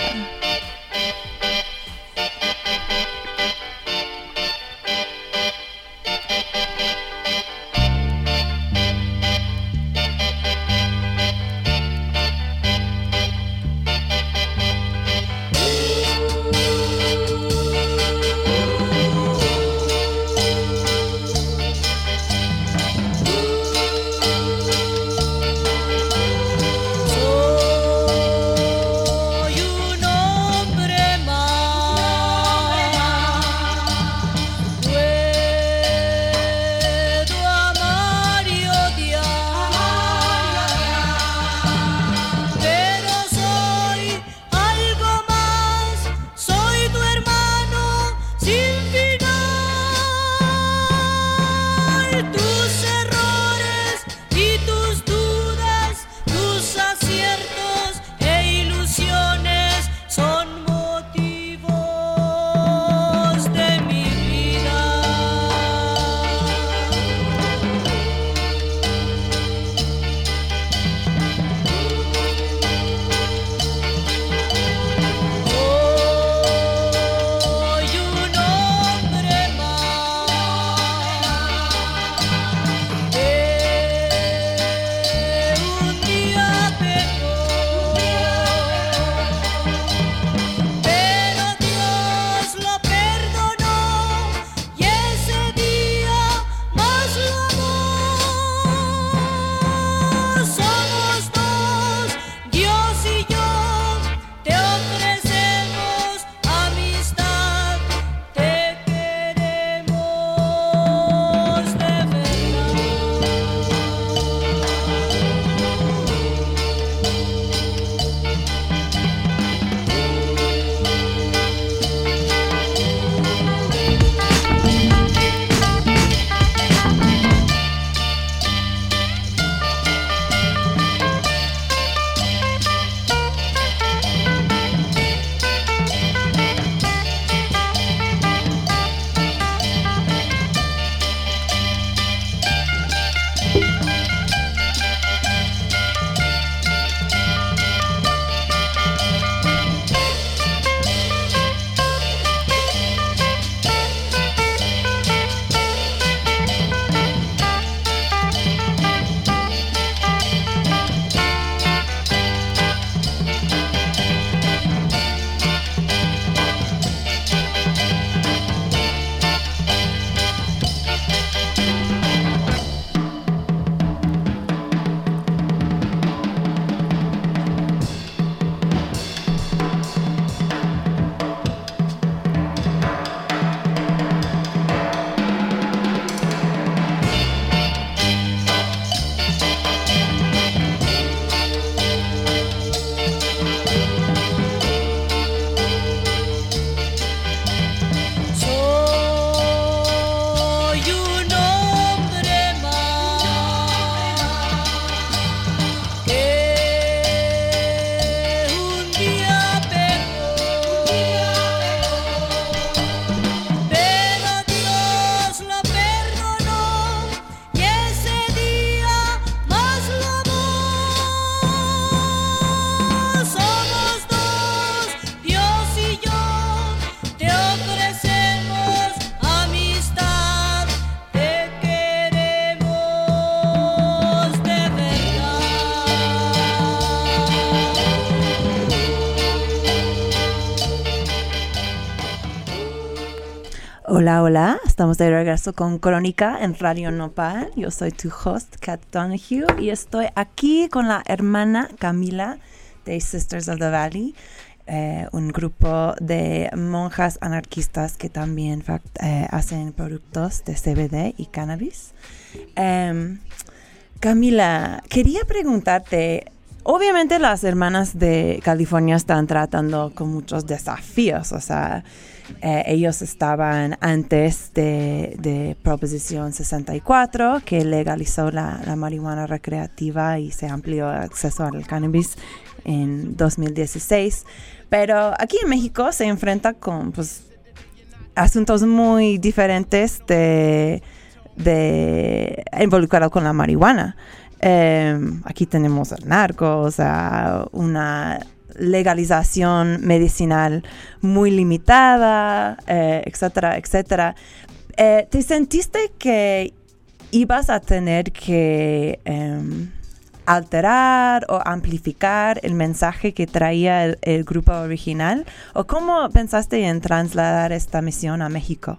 Hola, estamos de regreso con Crónica en Radio Nopal. Yo soy tu host, Kat Donahue, y estoy aquí con la hermana Camila de Sisters of the Valley, eh, un grupo de monjas anarquistas que también eh, hacen productos de CBD y cannabis. Em, Camila, quería preguntarte, obviamente las hermanas de California están tratando con muchos desafíos, o sea, eh, ellos estaban antes de, Proposición 64, que legalizó la, marihuana recreativa y se amplió el acceso al cannabis en 2016. Pero aquí en México se enfrenta con pues, asuntos muy diferentes de, de involucrado con la marihuana. Em, aquí tenemos el narco, o sea, una legalización medicinal muy limitada, eh, etcétera, etcétera. Eh, ¿Te sentiste que ibas a tener que em, alterar o amplificar el mensaje que traía el, grupo original? ¿O cómo pensaste en trasladar esta misión a México?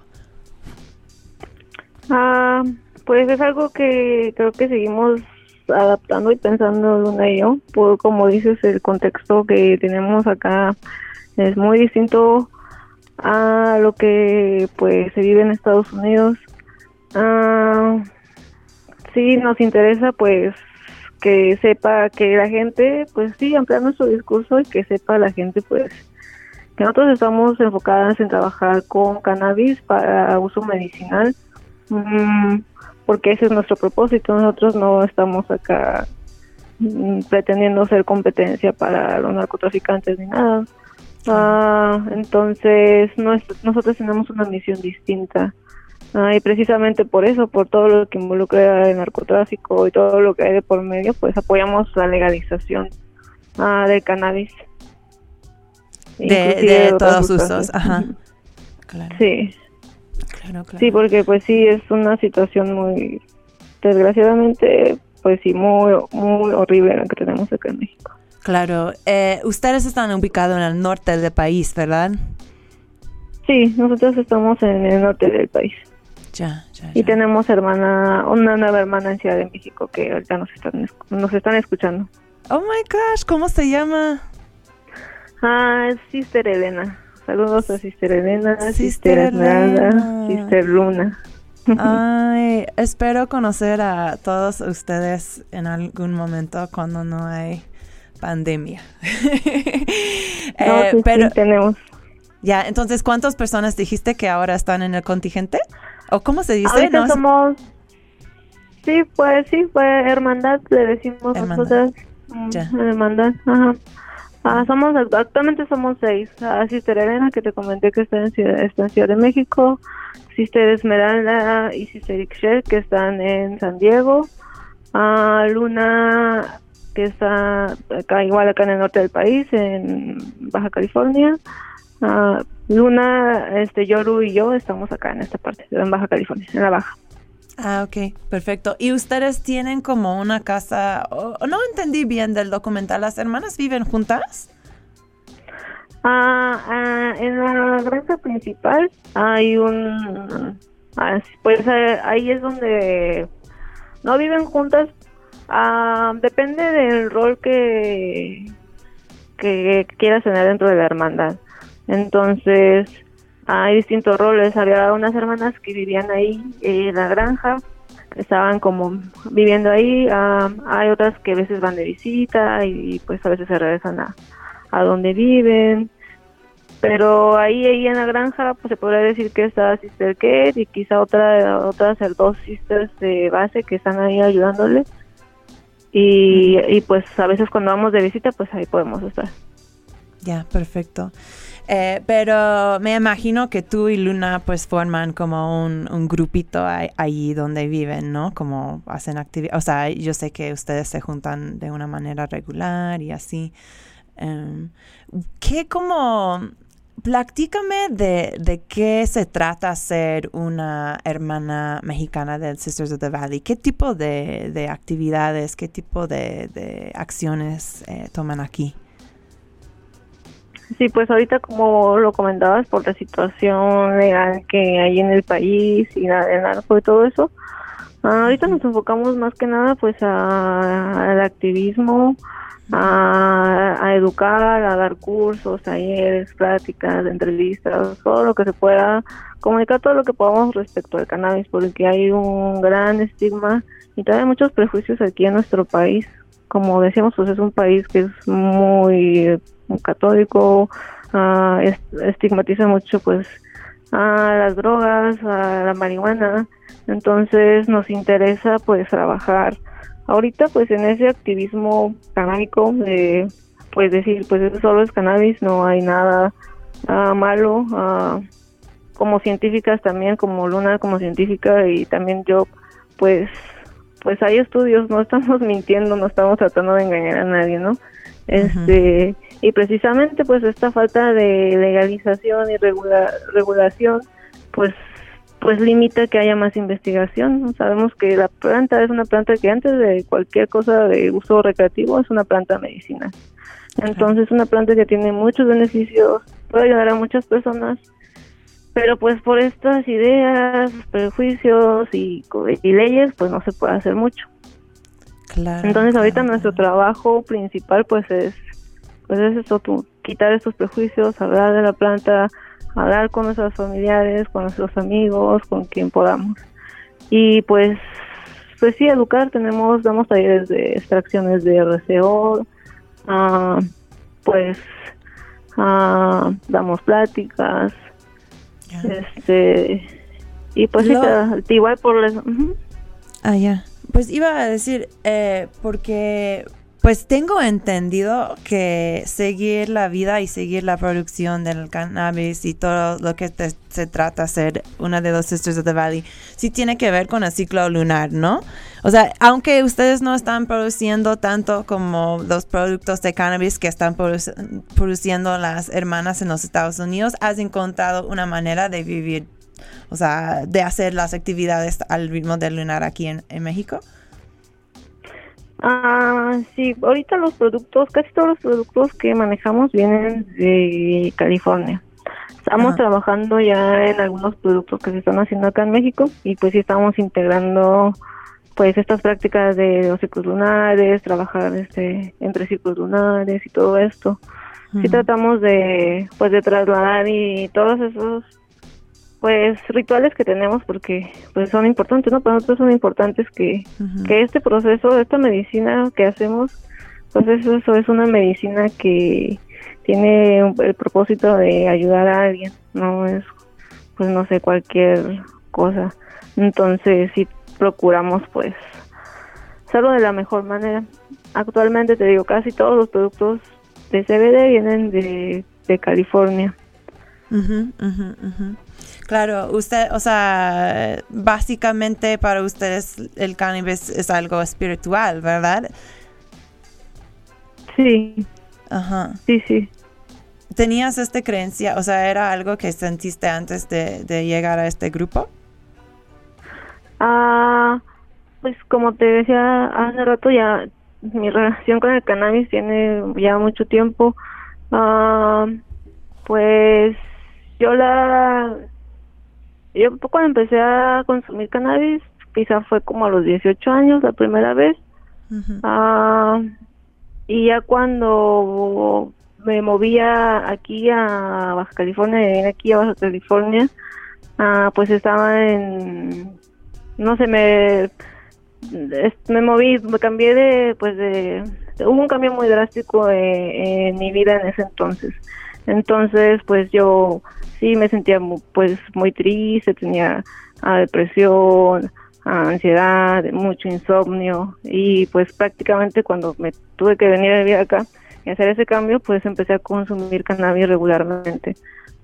Ah, pues es algo que creo que seguimos adaptando y pensando Luna y yo, por como dices, el contexto que tenemos acá es muy distinto a lo que pues se vive en Estados Unidos. Ah, sí nos interesa pues que sepa que la gente pues sí ampliar nuestro discurso y que sepa la gente pues que nosotros estamos enfocadas en trabajar con cannabis para uso medicinal. Mm, porque ese es nuestro propósito. Nosotros no estamos acá mm, pretendiendo ser competencia para los narcotraficantes ni nada. Ah, entonces, nosotros tenemos una misión distinta. Ah, y precisamente por eso, por todo lo que involucra el narcotráfico y todo lo que hay de por medio, pues apoyamos la legalización ah, del cannabis. De, todos usos, ajá. Sí. Sí, porque pues sí, es una situación muy, desgraciadamente, pues sí, muy, muy horrible la que tenemos acá en México. Claro, eh, ustedes están ubicados en el norte del país, ¿verdad? Sí, nosotros estamos en el norte del país. Ya, ya, Y tenemos hermana, una nueva hermana en Ciudad de México que ahorita nos están, nos están escuchando. Oh my gosh, ¿cómo se llama? Ah, es Sister Elena. Saludos a Sister Elena, Sister, Esmeralda, Sister Luna. Ay, espero conocer a todos ustedes en algún momento cuando no hay pandemia. [LAUGHS] eh, pero tenemos. Ya, entonces, ¿cuántas personas dijiste que ahora están en el contingente? ¿O cómo se dice? Ahorita somos... Sí, pues sí, fue hermandad, le decimos nosotros. Mm, hermandad, ajá. Ah, somos, actualmente somos seis. Ah, Sister Elena, que te comenté que está en Ciudad, de México. Sister Esmeralda y Sister Ixchel, que están en San Diego. Ah, Luna, que está acá, igual acá en el norte del país, en Baja California. Ah, Luna, este, Yoru y yo estamos acá en esta parte, en Baja California, en la Baja. Ah, ok, perfecto. ¿Y ustedes tienen como una casa, no entendí bien del documental, las hermanas viven juntas? Ah, ah en la granja principal hay un, pues eh, ahí es donde no viven juntas, ah, depende del rol que, que quieras tener dentro de la hermandad. Entonces, hay distintos roles. Había unas hermanas que vivían ahí en la granja, estaban como viviendo ahí. Ah, hay otras que a veces van de visita y, pues a veces se regresan a, a donde viven. Pero ahí, ahí en la granja, pues se podría decir que está Sister Kate y quizá otra, otras dos sisters de base que están ahí ayudándole. Y, y pues a veces cuando vamos de visita, pues ahí podemos estar. Ya, perfecto. Eh, pero me imagino que tú y Luna pues forman como un, grupito ahí, donde viven, ¿no? Como hacen actividad. O sea, yo sé que ustedes se juntan de una manera regular y así. Um, ¿Qué como... Platícame de, de, qué se trata ser una hermana mexicana del Sisters of the Valley. ¿Qué tipo de, de actividades, qué tipo de, de acciones eh, toman aquí? Sí, pues ahorita como lo comentabas por la situación legal que hay en el país y del narco y todo eso, ah, ahorita nos enfocamos más que nada pues a- al activismo, a, a educar, a dar cursos, talleres, pláticas, entrevistas, todo lo que se pueda, comunicar todo lo que podamos respecto al cannabis, porque hay un gran estigma y todavía muchos prejuicios aquí en nuestro país. Como decíamos, pues es un país que es muy católico, ah, es- estigmatiza mucho pues a las drogas, a la marihuana, entonces nos interesa pues trabajar ahorita pues en ese activismo canábico de pues decir pues eso solo es cannabis, no hay nada ah, malo, ah, como científicas también, como Luna como científica y también yo pues pues hay estudios, no estamos [LAUGHS] mintiendo, no estamos tratando de engañar a nadie, ¿no? Este, y precisamente pues esta falta de legalización y regula- regulación pues pues limita que haya más investigación. ¿no? Sabemos que la planta es una planta que antes de cualquier cosa de uso recreativo es una planta medicinal. Entonces, una planta que tiene muchos beneficios, puede ayudar a muchas personas, pero pues por estas ideas, prejuicios y, leyes, pues no se puede hacer mucho. Claro. Entonces, ahorita nuestro trabajo principal, pues es, pues es eso, tú, quitar estos prejuicios, hablar de la planta, hablar con nuestros familiares, con nuestros amigos, con quien podamos. Y pues, pues sí, educar, tenemos, damos talleres de extracciones de RCO, ah, pues ah, damos pláticas, este, y pues Lo- igual por las... ujú. Ah, ya. Pues iba a decir, eh, porque pues tengo entendido que seguir la vida y seguir la producción del cannabis y todo lo que te- se trata de ser una de los Sisters of the Valley, sí tiene que ver con el ciclo lunar, ¿no? O sea, aunque ustedes no están produciendo tanto como los productos de cannabis que están produ- produciendo las hermanas en los Estados Unidos, has encontrado una manera de vivir o sea, de hacer las actividades al ritmo del lunar aquí en México. Ah, sí, ahorita los productos, casi todos los productos que manejamos vienen de California. Estamos Ajá. trabajando ya en algunos productos que se están haciendo acá en México y pues sí estamos integrando pues estas prácticas de los ciclos lunares, trabajar este entre ciclos lunares y todo esto. Sí tratamos de pues de trasladar y todos esos pues rituales que tenemos porque pues son importantes, ¿no? Para nosotros son importantes que, que este proceso, esta medicina que hacemos, pues eso, eso es una medicina que tiene el propósito de ayudar a alguien, no es pues no sé cualquier cosa. Entonces sí procuramos pues hacerlo de la mejor manera. Actualmente te digo, casi todos los productos de CBD vienen de, de California. Ujú, ujú, ujú. Claro, usted, o sea, básicamente para ustedes el cannabis es algo espiritual, ¿verdad? Sí. Ajá. Sí, sí. ¿Tenías esta creencia, o sea, era algo que sentiste antes de, de llegar a este grupo? Ah, pues como te decía hace rato, ya mi relación con el cannabis tiene ya mucho tiempo. Ah, pues yo la yo cuando empecé a consumir cannabis, quizá fue como a los 18 años la primera vez. Ah, y ya cuando me movía aquí a Baja California, vine aquí a Baja California, ah, pues estaba en, no sé, me, me moví, me cambié de, pues de, hubo un cambio muy drástico eh, en mi vida en ese entonces. Entonces, pues yo sí me sentía mu- pues muy triste, tenía ah, depresión, ansiedad, mucho insomnio y pues prácticamente cuando me tuve que venir a vivir acá y hacer ese cambio, pues empecé a consumir cannabis regularmente.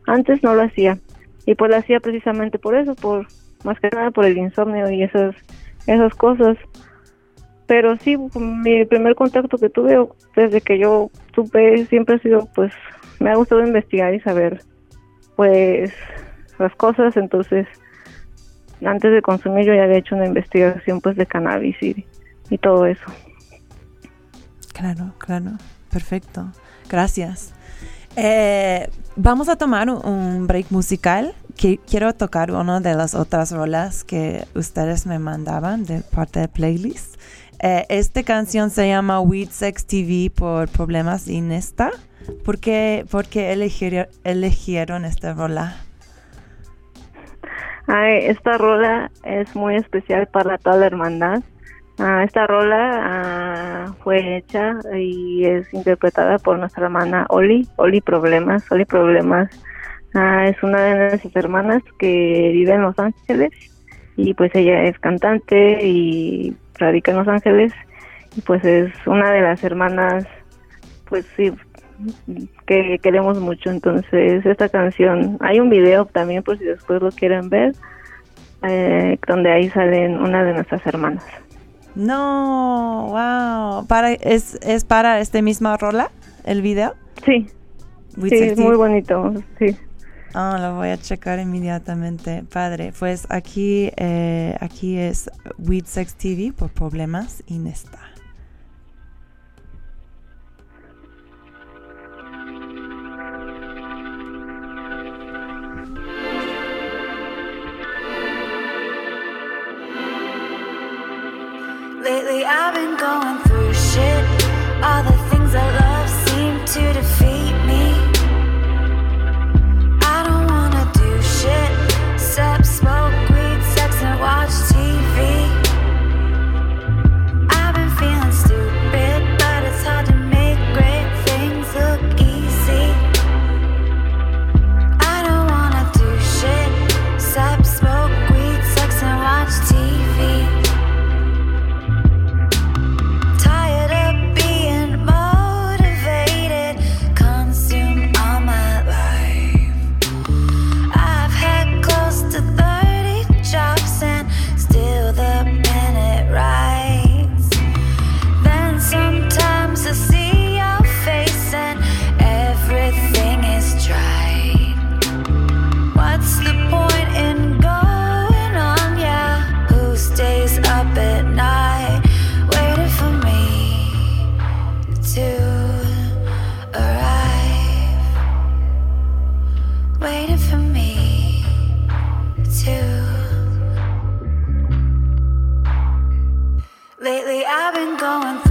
Antes no lo hacía y pues lo hacía precisamente por eso, por más que nada por el insomnio y esas esas cosas. Pero sí, mi primer contacto que tuve desde que yo supe siempre ha sido, pues, me ha gustado investigar y saber, pues, las cosas. Entonces, antes de consumir yo ya había hecho una investigación, pues, de cannabis y, y todo eso. Claro, claro. Perfecto. Gracias. Eh, vamos a tomar un, break musical. Que, quiero tocar una de las otras rolas que ustedes me mandaban de parte de playlist. Eh, esta canción se llama Weed Sex TV por Problemas Inesta. ¿Por qué, qué eligieron, esta rola? Esta rola es muy especial para toda la hermandad. Ah, esta rola ah, fue hecha y es interpretada por nuestra hermana Oli, Oli Problemas. Oli Problemas ah, es una de nuestras hermanas que vive en Los Ángeles y pues ella es cantante y radica en Los Ángeles y pues es una de las hermanas pues sí que queremos mucho entonces esta canción hay un video también por si después lo quieren ver eh, donde ahí salen una de nuestras hermanas No, wow. Para, ¿es, ¿Es para este misma rola el video? Sí. Sí es muy bonito sí Ah, lo voy a checar inmediatamente. Padre, pues aquí, eh, aquí es Weed Sex TV por problemas Inesta. Lately I've been going through shit. All the things I love seem to defeat smoke weed, sex, and watch I've been going through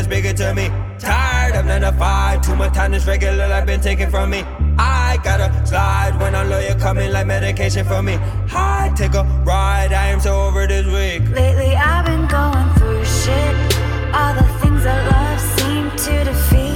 that speak it to me. Tired of nine to five, too much time is regular, like been taken from me. I gotta slide when a lawyer coming like medication for me. I take a ride, I am so over this week. Lately, I've been going through shit. All the things I love seem to defeat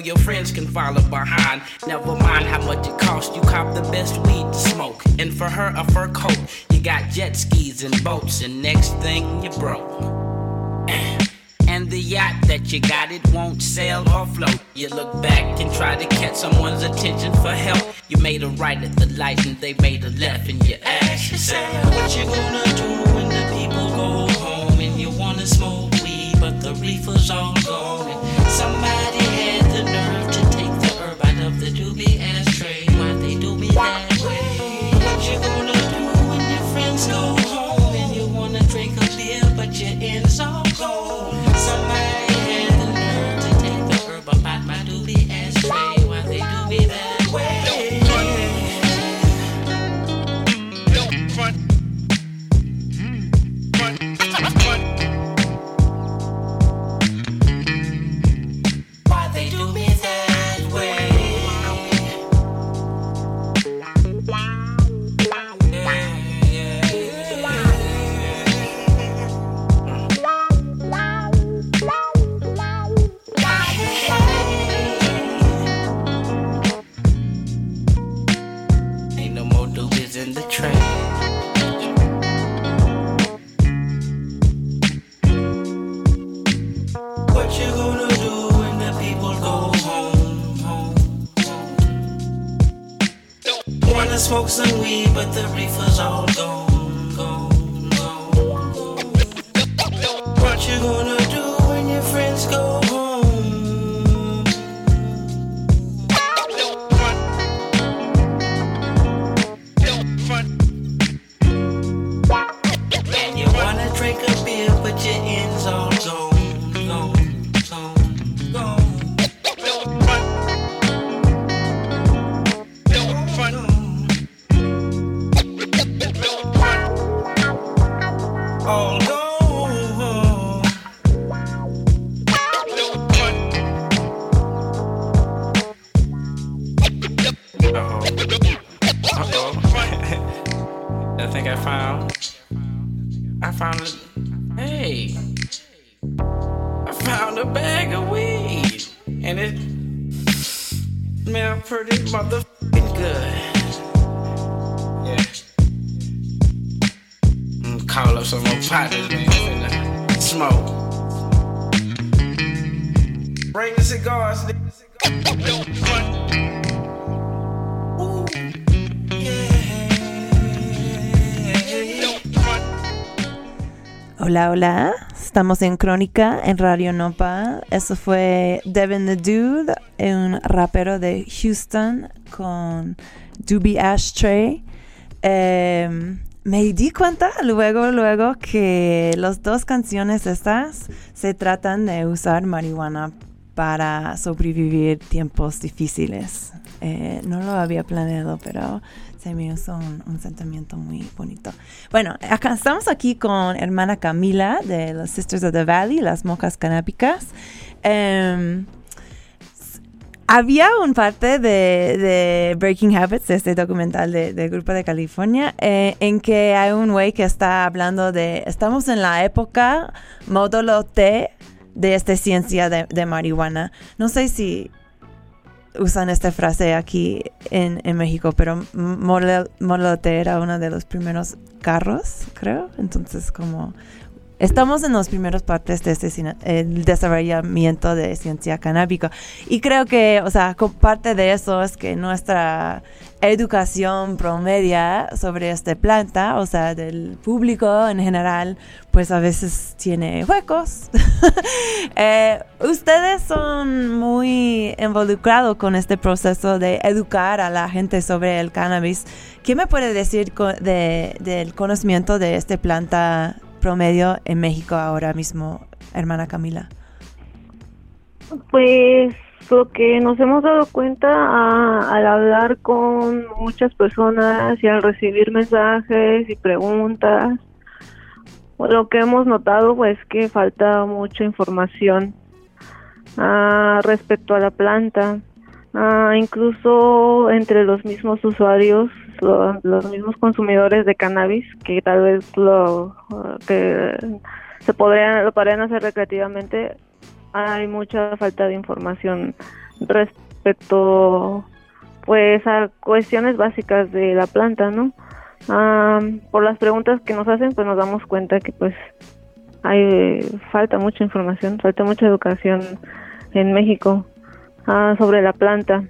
your friends can follow behind. Never mind how much it costs, you cop the best weed to smoke. And for her, a fur coat. You got jet skis and boats, and next thing you broke and the yacht that you got it won't sail or float. You look back and try to catch someone's attention for help. You made a right at the light and they made a left, and you ask yourself what you gonna do when the people go home and you wanna smoke weed, but the reefer's all gone. And somebody Hola. Estamos en Crónica, en Radio Nopa. Eso fue Devin the Dude, un rapero de Houston con Doobie Ashtray. Em, me di cuenta luego, luego que las dos canciones estas se tratan de usar marihuana para sobrevivir tiempos difíciles. Eh, no lo había planeado, pero se me hizo un, sentimiento muy bonito. Bueno, estamos aquí con hermana Camila de los Sisters of the Valley, las mocas canábicas. Em, había un parte de, Breaking Habits, este documental del grupo de California, eh, en que hay un güey que está hablando de, estamos en la época módulo T de esta ciencia de marihuana. No sé si usan esta frase aquí en, México, pero Model, era uno de los primeros carros, creo. Entonces, como estamos en las primeras partes de este el desarrollamiento de ciencia canábica. Y creo que, o sea, parte de eso es que nuestra educación promedia sobre esta planta, o sea, del público en general, pues a veces tiene huecos. [LAUGHS] Eh, ustedes son muy involucrados con este proceso de educar a la gente sobre el cannabis. ¿Qué me puede decir del conocimiento de esta planta promedio en México ahora mismo, hermana Camila? Pues lo que nos hemos dado cuenta al hablar con muchas personas y al recibir mensajes y preguntas, lo que hemos notado pues que falta mucha información ah, respecto a la planta. Ah, incluso entre los mismos usuarios, los mismos consumidores de cannabis, que tal vez lo que se podrían, lo podrían hacer recreativamente, hay mucha falta de información respecto pues a cuestiones básicas de la planta, ¿no? por las preguntas que nos hacen, pues nos damos cuenta que pues hay falta mucha información, falta mucha educación en México ah, sobre la planta.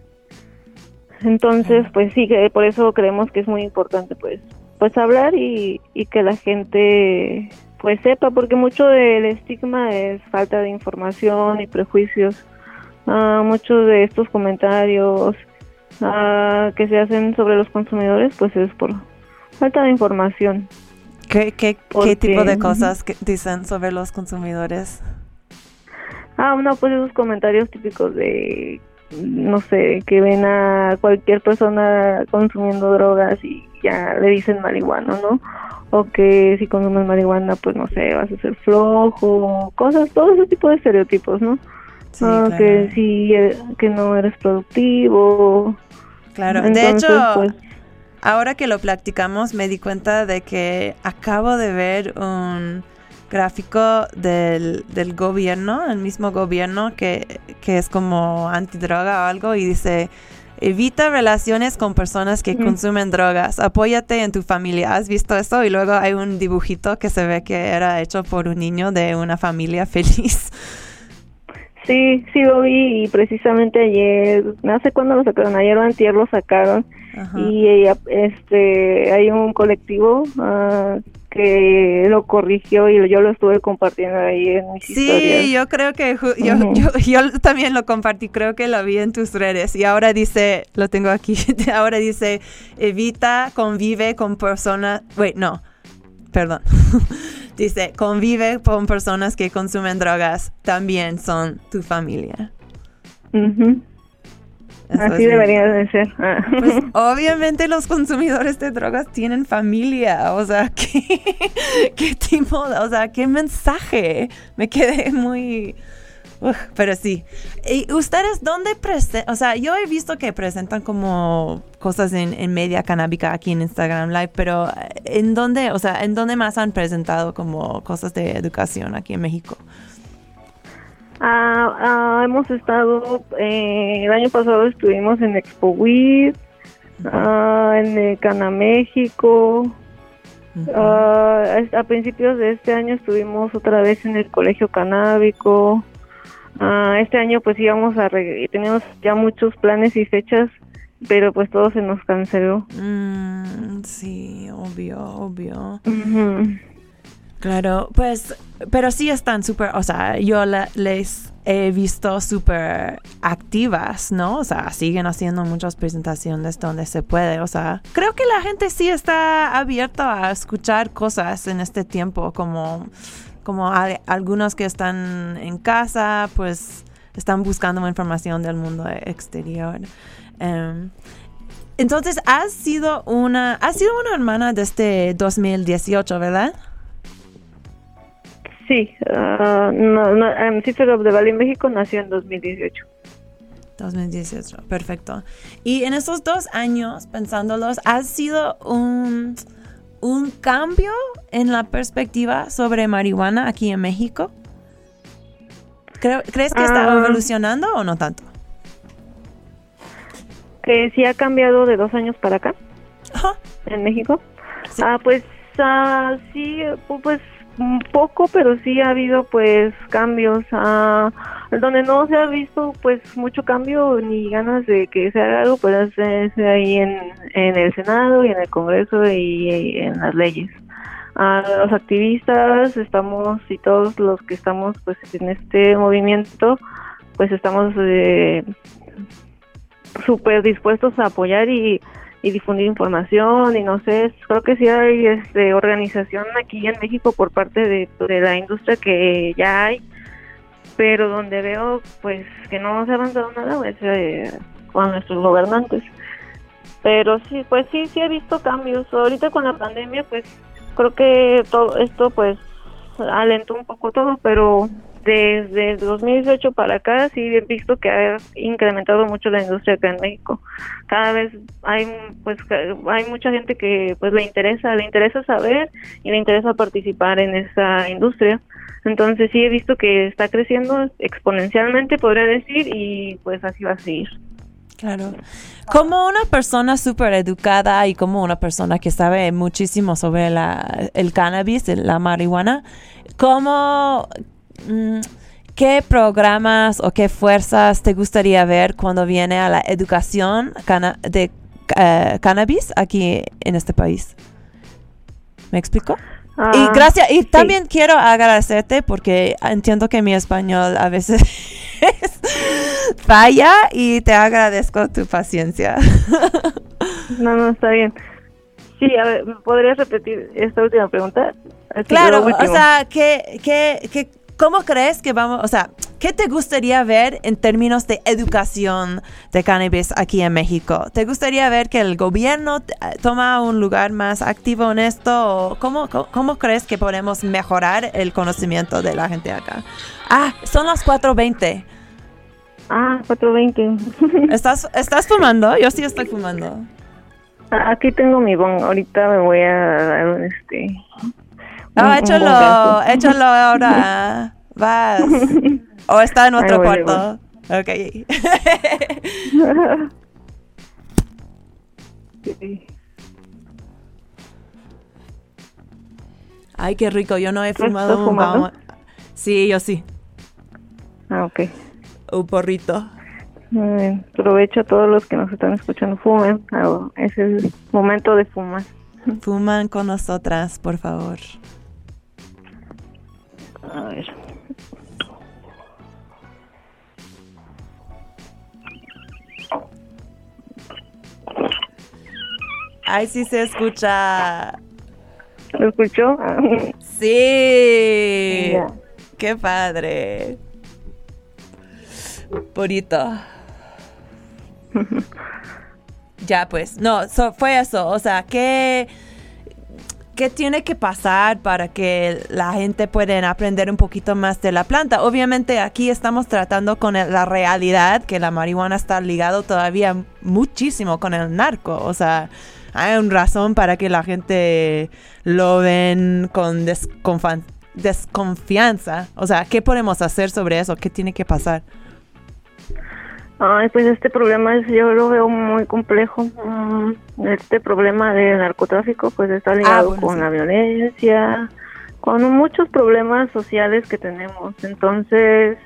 Entonces, pues sí, que por eso creemos que es muy importante pues pues hablar y, y que la gente pues sepa, porque mucho del estigma es falta de información y prejuicios. Uh, muchos de estos comentarios ah, que se hacen sobre los consumidores, pues es por falta de información. ¿Qué, qué, ¿qué tipo de cosas que dicen sobre los consumidores? Ah, no, pues esos comentarios típicos de, no sé, que ven a cualquier persona consumiendo drogas y ya le dicen marihuana, ¿no? o que si consumes marihuana, pues no sé, vas a ser flojo, cosas, todo ese tipo de estereotipos, ¿no? Ah, que si eh, que no eres productivo. Claro, de hecho, pues, ahora que lo practicamos me di cuenta de que acabo de ver un gráfico del, del gobierno, el mismo gobierno que, que es como antidroga o algo y dice Evita relaciones con personas que consumen drogas. Apóyate en tu familia. ¿Has visto eso? Y luego hay un dibujito que se ve que era hecho por un niño de una familia [LAUGHS] feliz. Sí, sí lo vi y precisamente ayer, no sé cuándo lo sacaron, ayer o antier lo sacaron y este hay un colectivo uh, que lo corrigió y yo lo estuve compartiendo ahí en mis sí, yo creo que yo, yo, también lo compartí, creo que lo vi en tus redes. Y ahora dice, lo tengo aquí, [LAUGHS] ahora dice, evita, convive con personas, wait, no, perdón, [LAUGHS] dice, convive con personas que consumen drogas, también son tu familia. Así debería de ser. Ah. Pues [LAUGHS] obviamente los consumidores de drogas tienen familia, o sea, [LAUGHS] ¿qué, qué tipo, o sea, qué mensaje? Me quedé muy... pero sí. ¿Y ustedes dónde presentan? O sea, yo he visto que presentan como cosas en, en, media canábica aquí en Instagram Live, pero ¿en dónde, o sea, en dónde más han presentado como cosas de educación aquí en México? Ah, ah, hemos estado, eh, el año pasado estuvimos en Expo Weed, ah, en el Cana México. a principios de este año estuvimos otra vez en el Colegio Canábico. este año pues íbamos a, teníamos ya muchos planes y fechas, pero pues todo se nos canceló. Mm, sí, obvio, obvio. Claro, pues, pero sí están súper, o sea, yo les he visto súper activas, ¿no? O sea, siguen haciendo muchas presentaciones donde se puede, o sea, creo que la gente sí está abierta a escuchar cosas en este tiempo, como, como algunos que están en casa, pues están buscando información del mundo exterior. Em, entonces, has sido una, has sido una hermana desde 2018, ¿verdad? Sí, uh, no, no, um, Sister of the Valley México nació en 2018. 2018, perfecto. Y en esos dos años, pensándolos, ¿has sido un, un cambio en la perspectiva sobre marihuana aquí en México? ¿Crees que está Ah. evolucionando o no tanto? Que sí ha cambiado de dos años para acá. En México. Ah, pues ah, sí, pu- pues poco, pero sí ha habido pues cambios. ah, donde no se ha visto pues mucho cambio ni ganas de que se haga algo, pues es ahí en, en el Senado y en el Congreso y, en las leyes. a los activistas estamos y todos los que estamos pues en este movimiento pues estamos eh, súper dispuestos a apoyar y, y difundir información y no sé creo que sí hay este organización aquí en México por parte de, de la industria que ya hay pero donde veo pues que no se ha avanzado nada es eh, con nuestros gobernantes. Pero sí pues sí sí he visto cambios. Ahorita con la pandemia pues creo que todo esto pues alentó un poco todo, pero desde 2018 para acá sí he visto que ha incrementado mucho la industria acá en México. Cada vez hay pues hay mucha gente que pues le interesa, le interesa saber y le interesa participar en esa industria. Entonces sí he visto que está creciendo exponencialmente, podría decir, y pues así va a seguir. Claro. Como una persona súper educada y como una persona que sabe muchísimo sobre la, el cannabis, la marihuana, ¿cómo, qué programas o qué fuerzas te gustaría ver cuando viene a la educación de eh, cannabis aquí en este país? ¿Me explico? Ah, y gracias, y también quiero agradecerte porque entiendo que mi español a veces [LAUGHS] falla y te agradezco tu paciencia. [LAUGHS] No, no, está bien. Sí, a ver, ¿me ¿podrías repetir esta última pregunta? Así, claro, o sea, ¿qué, qué, qué, ¿cómo crees que vamos, o sea, qué te gustaría ver en términos de educación de cannabis aquí en México? ¿Te gustaría ver que el gobierno eh, toma un lugar más activo en esto? ¿O cómo, cómo, cómo crees que podemos mejorar el conocimiento de la gente acá? Ah, son las 4.20. Ah, 4.20. [LAUGHS] ¿Estás, ¿Estás fumando? Yo sí estoy fumando. Ah, Aquí tengo mi bon, ahorita me voy a dar un este... un échalo, échalo ahora. Vas. O está en otro voy, cuarto. Ok. Sí. [LAUGHS] Ay, qué rico. Yo no he ¿Tú fumado un fumando? baum- Sí, yo sí. Ah, ok. Un porrito. Muy bien. Provecho a todos los que nos están escuchando. Fumen. Ah, Es el momento de fumar. Fuman con nosotras, por favor. A ver. Ay, sí se escucha. ¿Lo escuchó? Sí. Qué padre. Bonito. [LAUGHS] Ya, pues, no, so- fue eso. O sea, ¿qué, ¿qué tiene que pasar para que la gente pueda aprender un poquito más de la planta? Obviamente aquí estamos tratando con la realidad que la marihuana está ligado todavía muchísimo con el narco. O sea, hay una razón para que la gente lo ven con desconfianza. O sea, ¿qué podemos hacer sobre eso? ¿Qué tiene que pasar? Ay, pues este problema es, yo lo veo muy complejo. Mm, Este problema del narcotráfico pues está ligado bueno, con sí. la violencia, con muchos problemas sociales que tenemos. Entonces,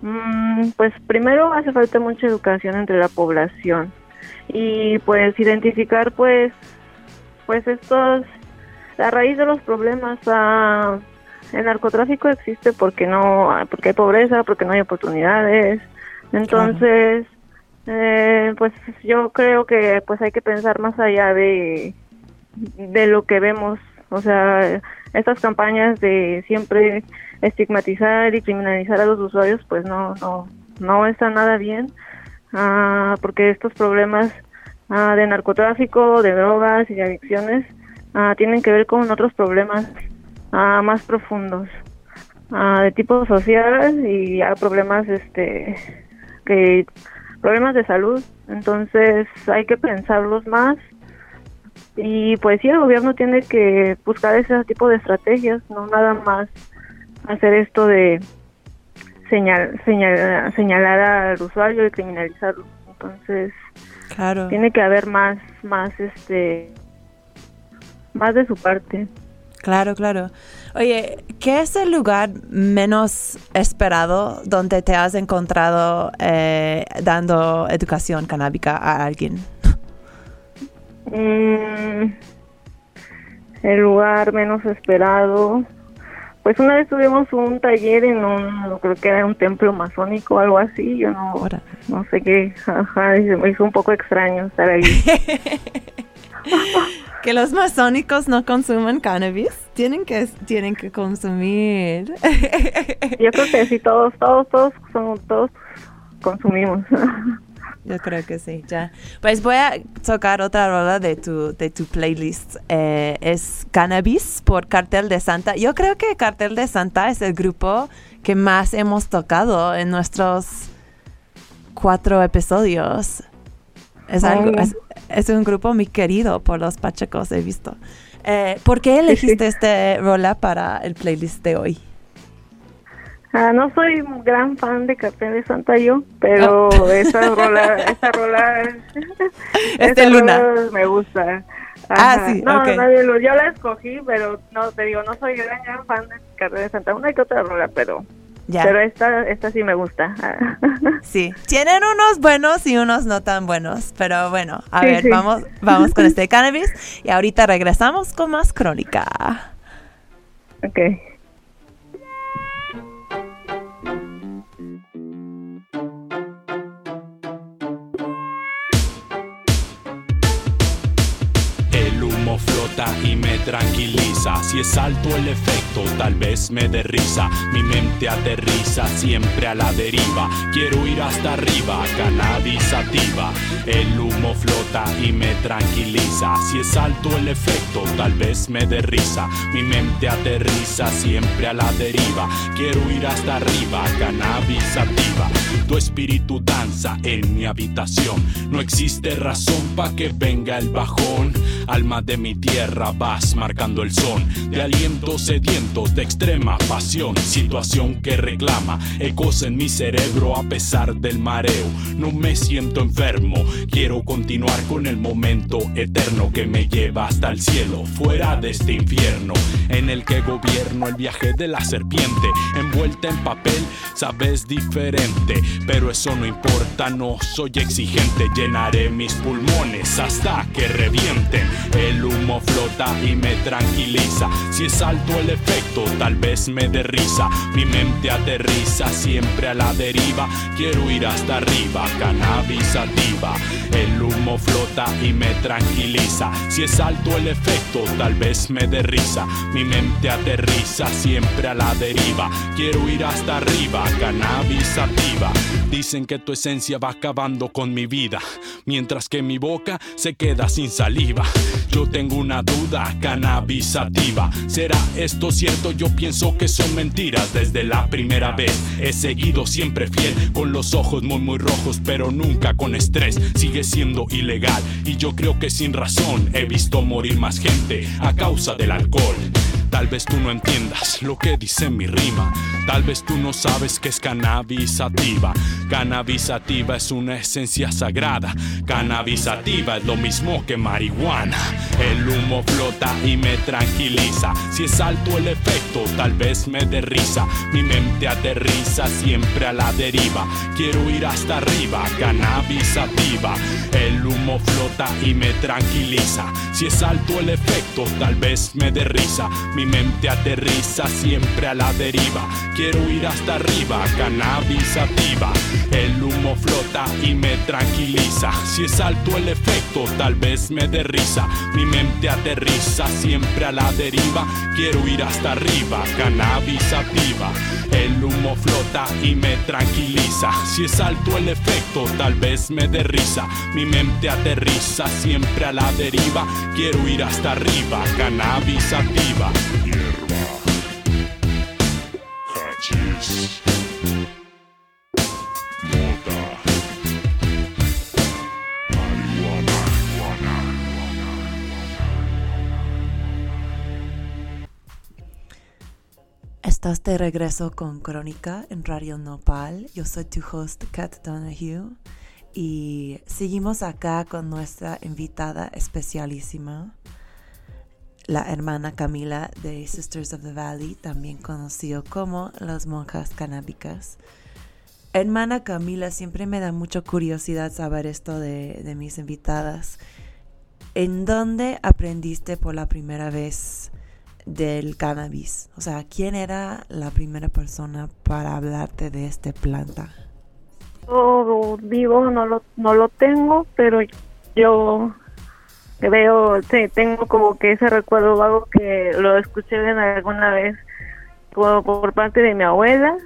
mm, pues primero hace falta mucha educación entre la población y pues identificar pues pues estos la raíz de los problemas ah, el narcotráfico existe porque no porque hay pobreza porque no hay oportunidades entonces eh, pues yo creo que pues hay que pensar más allá de de lo que vemos. O sea estas campañas de siempre estigmatizar y criminalizar a los usuarios pues no no no está nada bien, ah, porque estos problemas ah, de narcotráfico, de drogas y de adicciones ah, tienen que ver con otros problemas más profundos, de tipo social y ya problemas, este, que problemas de salud. Entonces hay que pensarlos más y pues sí, el gobierno tiene que buscar ese tipo de estrategias, no nada más hacer esto de señal, señal, señalar al usuario y criminalizarlo. Entonces, Claro. tiene que haber más, más, este, más de su parte. Claro, claro. Oye, ¿qué es el lugar menos esperado donde te has encontrado eh, dando educación canábica a alguien? Mm, el lugar menos esperado. Pues una vez tuvimos un taller en un, creo que era un templo masónico o algo así, yo no, no sé qué, ajá, se me hizo un poco extraño estar ahí. [LAUGHS] Que los masónicos no consuman cannabis. Tienen que, tienen que consumir. [LAUGHS] Yo creo que sí, todos, todos, todos, son, todos consumimos. [LAUGHS] Yo creo que sí, ya. Pues voy a tocar otra rola de tu, de tu playlist. Eh, es Cannabis por Cartel de Santa. Yo creo que Cartel de Santa es el grupo que más hemos tocado en nuestros cuatro episodios. Es, algo, es, es un grupo muy querido por los pachecos, he visto. Eh, ¿Por qué elegiste este rola para el playlist de hoy? Ah, no soy gran fan de Cartel de Santa yo, pero [LAUGHS] esa rola, esa rola, [LAUGHS] Es de esa Luna. rola me gusta. Ah, Ajá. sí, no, ok. nadie lo- yo la escogí, pero no, te digo, no soy gran, gran fan de Cartel de Santa. Una que otra rola, pero, Ya. pero esta, esta sí me gusta. [LAUGHS] Sí, tienen unos buenos y unos no tan buenos, pero bueno, a Sí, ver, sí. vamos, vamos con [LAUGHS] este cannabis y ahorita regresamos con más crónica. Ok. Me tranquiliza. Si es alto el efecto, tal vez me dé risa. Mi mente aterriza siempre a la deriva. Quiero ir hasta arriba, cannabis sativa. El humo flota y me tranquiliza. Si es alto el efecto, tal vez me dé risa. Mi mente aterriza siempre a la deriva. Quiero ir hasta arriba, cannabis sativa. Tu espíritu danza en mi habitación. No existe razón pa' que venga el bajón. Alma de mi tierra, vas marcando el son. De alientos sedientos, de extrema pasión. Situación que reclama ecos en mi cerebro a pesar del mareo. No me siento enfermo, quiero continuar con el momento eterno que me lleva hasta el cielo. Fuera de este infierno en el que gobierno el viaje de la serpiente. Envuelta en papel, sabes diferente. Pero eso no importa, no soy exigente. Llenaré mis pulmones hasta que revienten. El humo flota y me tranquiliza. Si es alto el efecto, tal vez me dé risa. Mi mente aterriza siempre a la deriva. Quiero ir hasta arriba, cannabis sativa. El humo flota y me tranquiliza. Si es alto el efecto, tal vez me dé risa. Mi mente aterriza siempre a la deriva. Quiero ir hasta arriba, cannabis sativa. Dicen que tu esencia va acabando con mi vida, mientras que mi boca se queda sin saliva. Yo tengo una duda, cannabis sativa. ¿Será esto cierto? Yo pienso que son mentiras desde la primera vez. He seguido siempre fiel, con los ojos muy muy rojos, pero nunca con estrés. Sigue siendo ilegal y yo creo que sin razón he visto morir más gente a causa del alcohol. Tal vez tú no entiendas lo que dice mi rima. Tal vez tú no sabes que es cannabis sativa. Cannabis sativa es una esencia sagrada. Cannabis sativa es lo mismo que marihuana. El humo flota y me tranquiliza. Si es alto el efecto, tal vez me dé risa. Mi mente aterriza siempre a la deriva. Quiero ir hasta arriba. Cannabis sativa. El humo flota y me tranquiliza. Si es alto el efecto, tal vez me dé risa. Mi mente aterriza siempre a la deriva. Quiero ir hasta arriba, cannabis sativa. El humo flota y me tranquiliza. Si es alto el efecto, tal vez me dé risa. Mi mente aterriza siempre a la deriva. Quiero ir hasta arriba, cannabis activa. El humo flota y me tranquiliza. Si es alto el efecto, tal vez me dé risa. Mi mente aterriza siempre a la deriva. Quiero ir hasta arriba, cannabis activa. Estás de regreso con Crónica en Radio Nopal. Yo soy tu host, Kat Donahue. Y seguimos acá con nuestra invitada especialísima, la hermana Camila de Sisters of the Valley, también conocido como las monjas canábicas. Hermana Camila, siempre me da mucha curiosidad saber esto de, de mis invitadas. ¿En dónde aprendiste por la primera vez del cannabis? O sea, ¿quién era la primera persona para hablarte de esta planta? Yo vivo no lo, no lo tengo, pero yo veo, sí, tengo como que ese recuerdo vago que lo escuché en alguna vez por, por parte de mi abuela,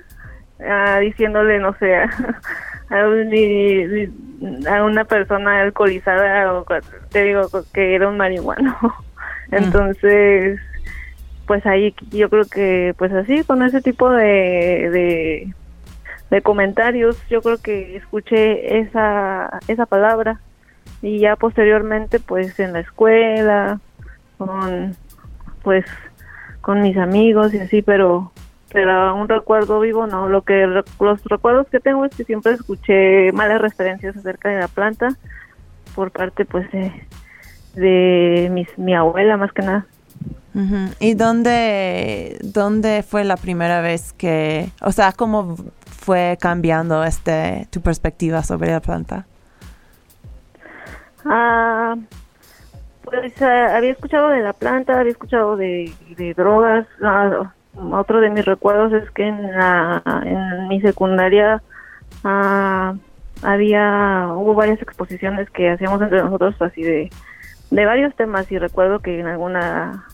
ah, diciéndole, no sé, [LAUGHS] a, un- a una persona alcoholizada, o te digo que era un marihuano. [LAUGHS] Entonces, pues ahí yo creo que, pues así, con ese tipo de, de, de comentarios, yo creo que escuché esa, esa palabra y ya posteriormente pues en la escuela con pues con mis amigos y así pero pero un recuerdo vivo no lo que los recuerdos que tengo es que siempre escuché malas referencias acerca de la planta por parte pues de, mis, mi abuela más que nada. ¿Y dónde, dónde fue la primera vez que, o sea, cómo fue cambiando este tu perspectiva sobre la planta? Ah, pues ah, había escuchado de la planta, había escuchado de, drogas. Ah, otro de mis recuerdos es que en, la, en mi secundaria ah, había hubo varias exposiciones que hacíamos entre nosotros así de, de varios temas y recuerdo que en alguna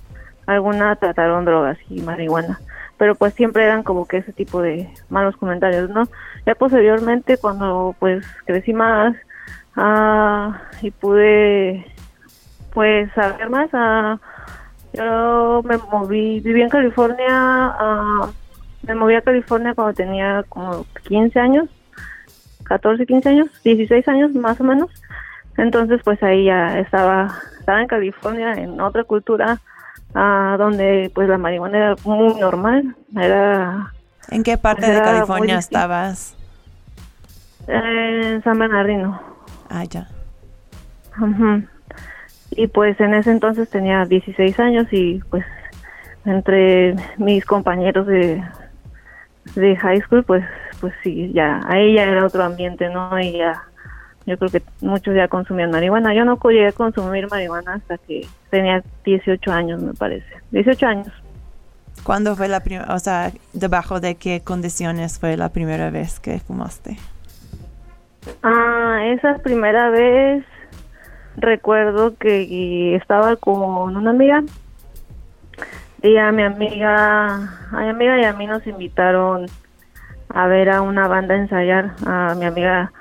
alguna trataron drogas y marihuana pero pues siempre eran como que ese tipo de malos comentarios no ya posteriormente cuando pues crecí más ah, y pude pues saber más ah, yo me moví viví en California ah, me moví a California cuando tenía como 15 años 14 15 años 16 años más o menos. Entonces pues ahí ya estaba estaba en California en otra cultura ah, donde pues la marihuana era muy normal era ¿En qué parte de California estabas? en San Bernardino Ah, ya. Ujú. Y pues en ese entonces tenía 16 años y pues entre mis compañeros de, de high school pues pues sí, ya ahí ya era otro ambiente, ¿no? Y ya yo creo que muchos ya consumían marihuana. Yo no llegué a consumir marihuana hasta que tenía 18 años, me parece. 18 años. ¿Cuándo fue la primera, o sea, debajo de qué condiciones fue la primera vez que fumaste? Ah, esa primera vez recuerdo que estaba con una amiga y a mi amiga, a mi amiga y a mí nos invitaron a ver a una banda ensayar. A mi amiga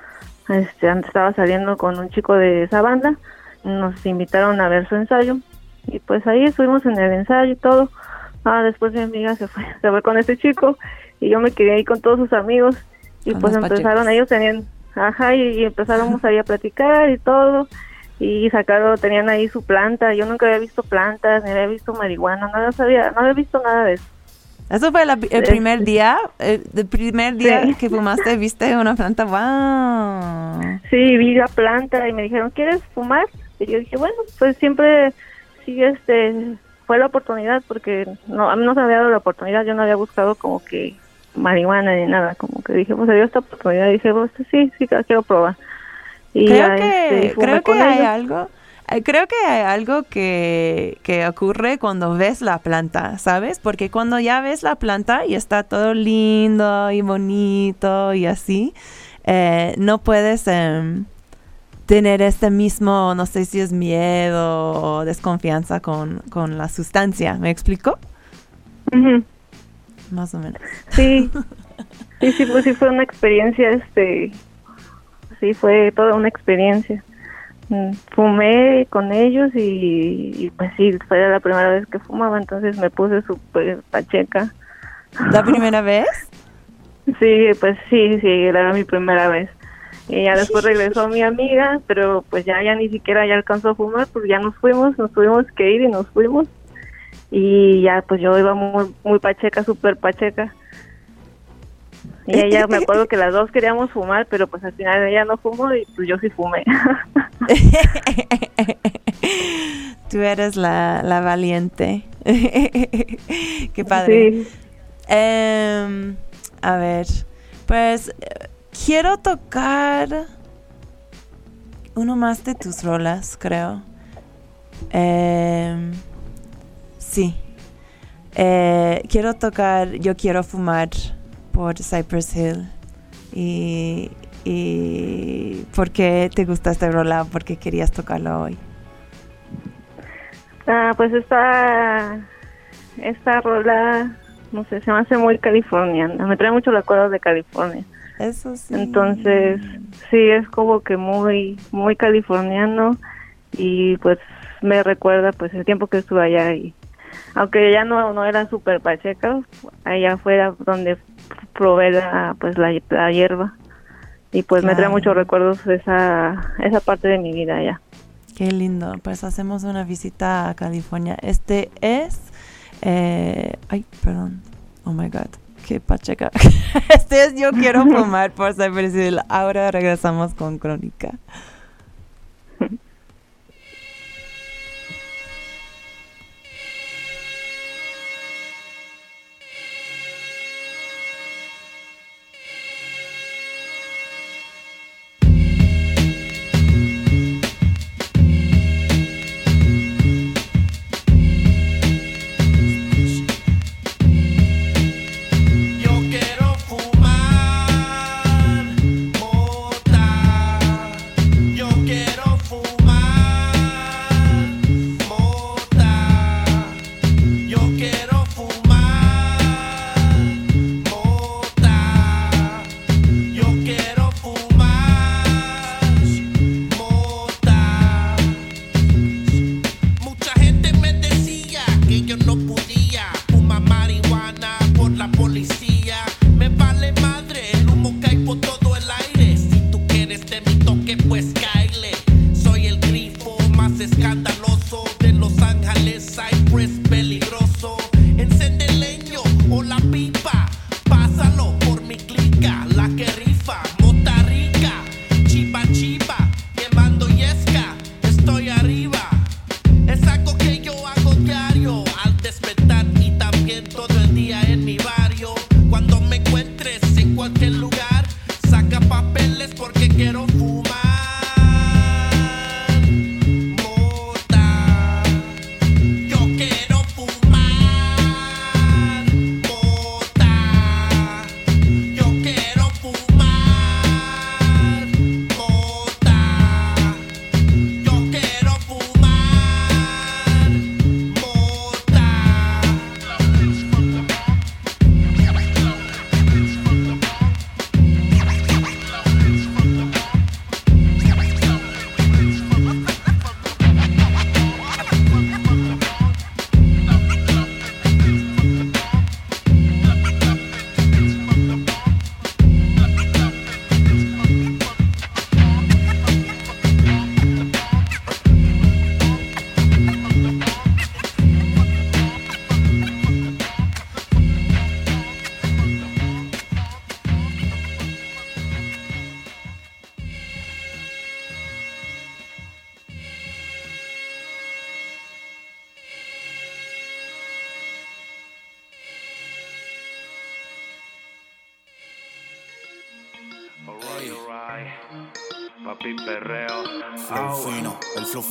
este, antes estaba saliendo con un chico de esa banda, nos invitaron a ver su ensayo y pues ahí estuvimos en el ensayo y todo. Ah, después mi amiga se fue, [LAUGHS] se fue con ese chico y yo me quedé ahí con todos sus amigos y Con pues empezaron, pachecos. ellos tenían, ajá, y, y empezáramos ahí a platicar y todo y sacaron, tenían ahí su planta, yo nunca había visto plantas, ni había visto marihuana, nada sabía, no había visto nada de eso. ¿Eso fue la- el Este- primer día? ¿El, el primer día Sí. que fumaste [LAUGHS] viste una planta? ¡Wow! Sí, vi la planta y me dijeron, ¿quieres fumar? Y yo dije, bueno, pues siempre sí, este, fue la oportunidad porque no, a mí no se me había dado la oportunidad, yo no había buscado como que marihuana ni nada, como que dije, pues dio esta oportunidad dije, pues sí, sí, quiero probar. Y creo que, este, creo que hay ellos. algo, eh, creo que hay algo que, que ocurre cuando ves la planta, ¿sabes? Porque cuando ya ves la planta y está todo lindo y bonito y así, eh, no puedes em, tener este mismo, no sé si es miedo o desconfianza con, con la sustancia. ¿Me explico? Más o menos. Sí, [LAUGHS] sí, sí, pues sí fue una experiencia, este, sí fue toda una experiencia. Mm, Fumé con ellos y, y, pues sí, fue la primera vez que fumaba, entonces me puse súper pacheca. ¿La primera vez? [LAUGHS] Sí, pues sí, sí, era mi primera vez. Y ya después regresó mi amiga, pero pues ya, ya ni siquiera ya alcanzó a fumar, pues ya nos fuimos, nos tuvimos que ir y nos fuimos. Y ya pues yo iba muy, muy pacheca, súper pacheca. Y ella, me acuerdo que las dos queríamos fumar, pero pues al final ella no fumó y pues yo sí fumé. [LAUGHS] Tú eres la, la valiente. [LAUGHS] Qué padre. Sí. Em, a ver, pues eh, quiero tocar uno más de tus rolas, creo. Em, sí. Eh, quiero tocar Yo quiero fumar por Cypress Hill. Y, y ¿por qué te gusta esta rola? ¿Por qué querías tocarlo hoy? Ah, pues esta, esta rola, no sé, se me hace muy californiana. Me trae mucho recuerdos de California. Eso sí. Entonces, sí, es como que muy, muy californiano y pues me recuerda pues el tiempo que estuve allá y aunque ya no, no era súper pacheca, allá afuera donde probé la, pues la, la hierba y pues me trae muchos recuerdos esa, esa parte de mi vida allá. Qué lindo. Pues hacemos una visita a California. Este es. eh, ay, perdón. Oh my god. Qué pacheca. [LAUGHS] Este es Yo quiero [LAUGHS] fumar por Cypress Hill. Ahora regresamos con Crónica.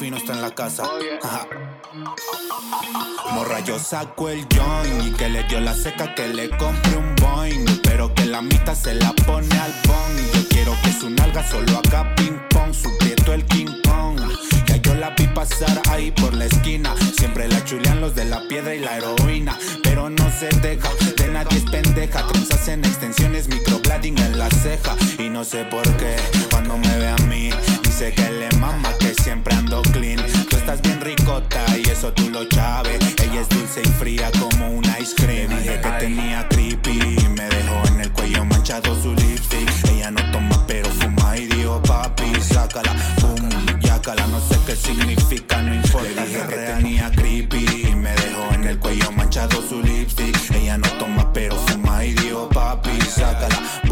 Fino está en la casa. Ajá. Morra, yo saco el joint y que le dio la seca que le compre un boing. Pero que la mitad se la pone al bong. Y yo quiero que su nalga solo haga ping pong. Su prieto el King Kong. Ya yo la vi pasar ahí por la esquina. Siempre la chulean los de la piedra y la heroína. Pero no se deja, de nadie es pendeja. Trenzas en extensiones, microblading en la ceja. Y no sé por qué, cuando me ve a mí, dice que le mama que siempre ando clean. Tú estás bien ricota y eso tú lo sabes. Ella es dulce y fría como un ice cream. Dije que tenía creepy y me dejó en el cuello manchado su lipstick. Ella no toma pero fuma y dijo papi, sácala, boom, yácala. No sé qué significa, no importa. Dije que tenía creepy y me dejó en el cuello manchado su lipstick. Ella no toma pero fuma y dijo papi, sácala, boom,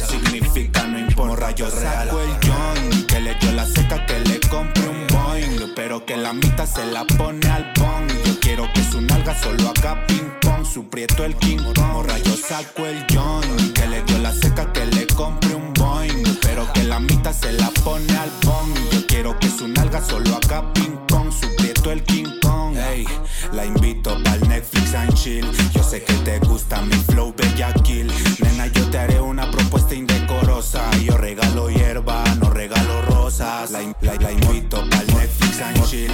significa, no importa. Rayos saco el joint que le dio la seca que le compre un boing. Pero que la mitad se la pone al bong. Yo quiero que su nalga solo haga ping pong. Su prieto el King Kong. Yo saco el joint que le dio la seca que le compre un boing. Pero que la mitad se la pone al bong. Yo quiero que su nalga solo haga ping pong. Su prieto el King Kong. Ey, la invito pa'l Netflix and chill. Yo sé que te gusta mi flow bella kill. Nena, yo te haré una propuesta indecorosa. Yo regalo hierba, no regalo rosas. La, la- la invito pa'l Netflix and chill.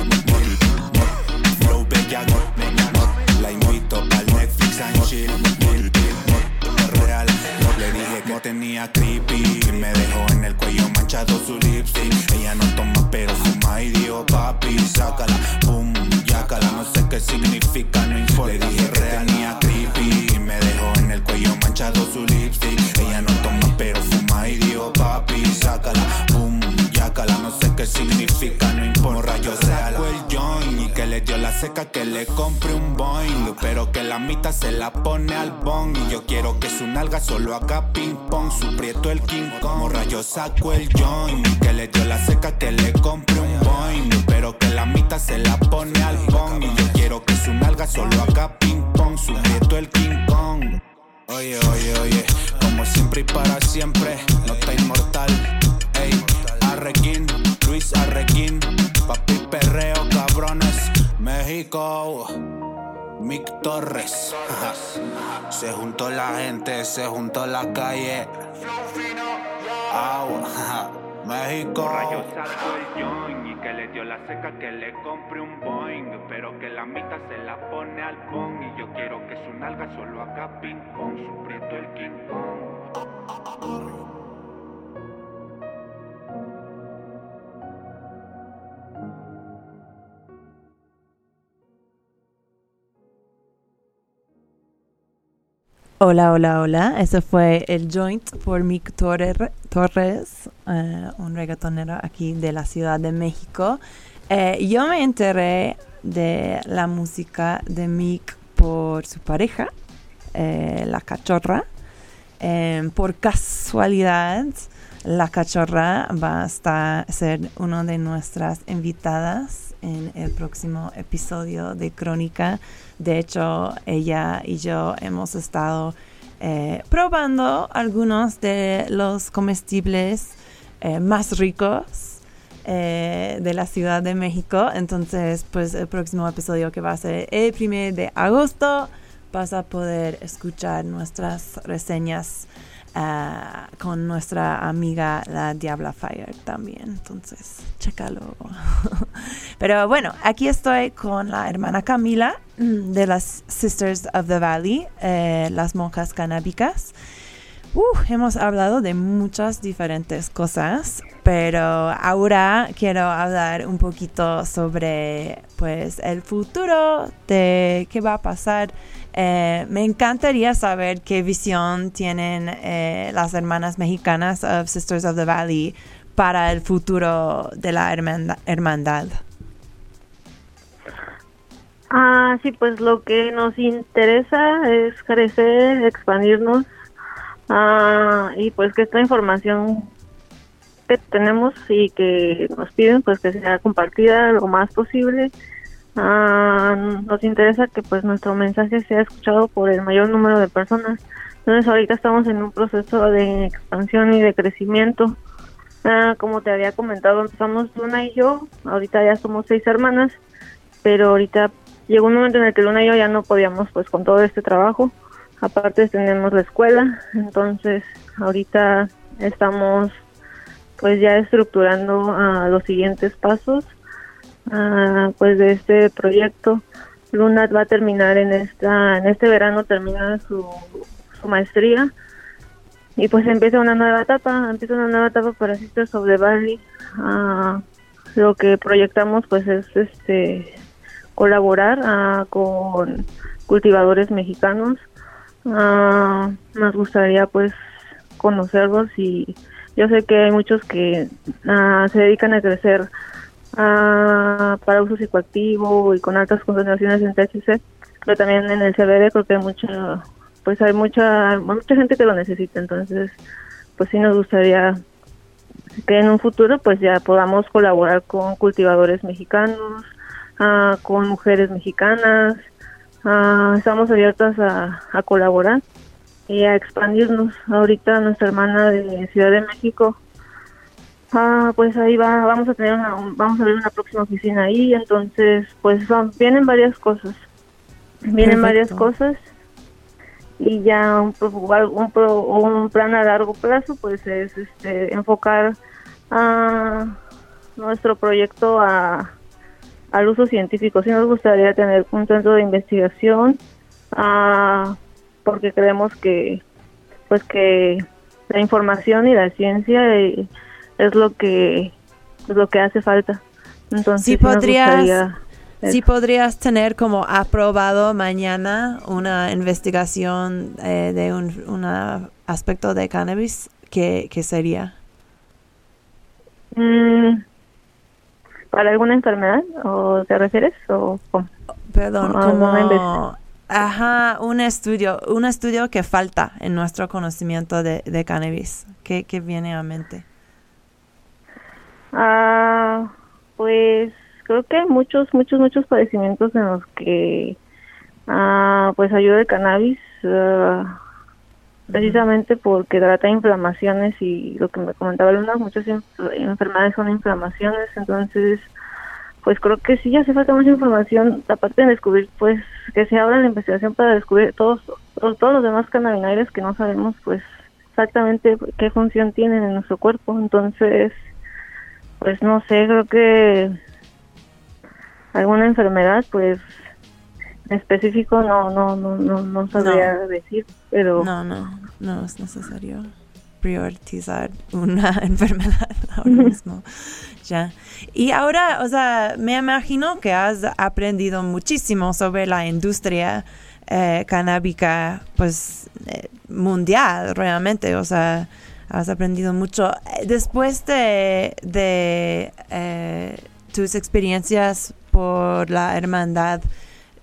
Flow bella, nena, la invito pa'l Netflix and chill. Real, le dije que tenía creepy y me dejó en el cuello manchado su lipstick. Ella no toma pero fuma y dijo papi, sácala, boom, yácala. No sé qué significa, no importa. Le dije significa, no importa. Rayos saco el joint y que le dio la seca que le compre un boing. Pero que la mitad se la pone al bong. Y yo quiero que su nalga solo haga ping pong. Su prieto el King Kong. Morra, yo saco el joint y que le dio la seca que le compre un boing. Pero que la mitad se la pone al bong. Y yo quiero que su nalga solo haga ping pong. Su prieto el King Kong. Oye, oye, oye, como siempre y para siempre, no está inmortal. Ey, Arrequín, Luis Arrequín, papi perreo, cabrones, México. Mick Torres, se juntó la gente, se juntó la calle. Agua. México. y que le dio la seca que le compre un boing. Pero que la mitad se la pone al bong. Y yo quiero que su nalga solo haga ping pong. Su prieto el King Kong. Hola, hola, hola. Eso fue el Joint por Mick Torre- Torres, eh, un reggaetonero aquí de la Ciudad de México. Eh, yo me enteré de la música de Mick por su pareja, eh, la cachorra. Eh, por casualidad, la cachorra va a estar, ser una de nuestras invitadas en el próximo episodio de Crónica. De hecho, ella y yo hemos estado eh, probando algunos de los comestibles eh, más ricos eh, de la Ciudad de México. Entonces, pues el próximo episodio que va a ser el primer de agosto, vas a poder escuchar nuestras reseñas ah, con nuestra amiga la Diabla Fire también. Entonces, chécalo. [LAUGHS] Pero bueno, aquí estoy con la hermana Camila mm, de las Sisters of the Valley, eh, las monjas canábicas. Uh, hemos hablado de muchas diferentes cosas, pero ahora quiero hablar un poquito sobre pues el futuro de qué va a pasar. Eh, me encantaría saber qué visión tienen eh, las hermanas mexicanas of Sisters of the Valley para el futuro de la hermanda- hermandad. Ah, sí, pues lo que nos interesa es crecer, expandirnos ah, y pues que esta información que tenemos y que nos piden pues que sea compartida lo más posible. Ah, nos interesa que pues nuestro mensaje sea escuchado por el mayor número de personas. Entonces ahorita estamos en un proceso de expansión y de crecimiento. Ah, como te había comentado, empezamos Luna y yo, ahorita ya somos seis hermanas, pero ahorita llegó un momento en el que Luna y yo ya no podíamos pues con todo este trabajo, aparte tenemos la escuela, entonces ahorita estamos pues ya estructurando ah, los siguientes pasos ah, pues de este proyecto. Luna va a terminar en esta en este verano termina su, maestría y pues empieza una nueva etapa, empieza una nueva etapa para Sisters of the Valley. Ah, lo que proyectamos pues es este colaborar con cultivadores mexicanos. Ah, nos gustaría pues conocerlos y yo sé que hay muchos que se dedican a crecer para uso psicoactivo y con altas concentraciones en THC, pero también en el CBD creo que hay mucha pues hay mucha mucha gente que lo necesita. Entonces pues sí nos gustaría que en un futuro pues ya podamos colaborar con cultivadores mexicanos ah, con mujeres mexicanas ah, estamos abiertas a, colaborar y a expandirnos. Ahorita nuestra hermana de Ciudad de México ah, pues ahí va vamos a tener una, vamos a ver una próxima oficina ahí entonces pues vienen varias cosas. Vienen varias cosas y ya un, un, un plan a largo plazo pues es este, enfocar a nuestro proyecto a, al uso científico. Sí nos gustaría tener un centro de investigación porque creemos que pues que la información y la ciencia eh, es lo que es lo que hace falta. Entonces, sí, podrías si podrías tener como aprobado mañana una investigación eh, de un aspecto de cannabis, ¿qué, sería? Mm, ¿Para alguna enfermedad o te refieres? O, Perdón, como... Ajá, un estudio, un estudio que falta en nuestro conocimiento de, de cannabis. ¿Qué, ¿Qué viene a mente? Ah, pues creo que hay muchos, muchos, muchos padecimientos en los que ah, pues ayuda el cannabis ah, precisamente porque trata inflamaciones y lo que me comentaba Luna, muchas enfermedades son inflamaciones, entonces pues creo que sí hace falta mucha información, aparte de descubrir, pues que se abra la investigación para descubrir todos, todos, todos los demás cannabinoides que no sabemos pues exactamente qué función tienen en nuestro cuerpo, entonces pues no sé, creo que alguna enfermedad, pues específico no no no no, no sabría decir, pero no no no es necesario priorizar una [LAUGHS] enfermedad ahora mismo. ya. Y ahora, o sea, me imagino que has aprendido muchísimo sobre la industria eh, canábica, pues, eh, mundial, realmente. O sea, has aprendido mucho. Después de, de eh, tus experiencias por la hermandad,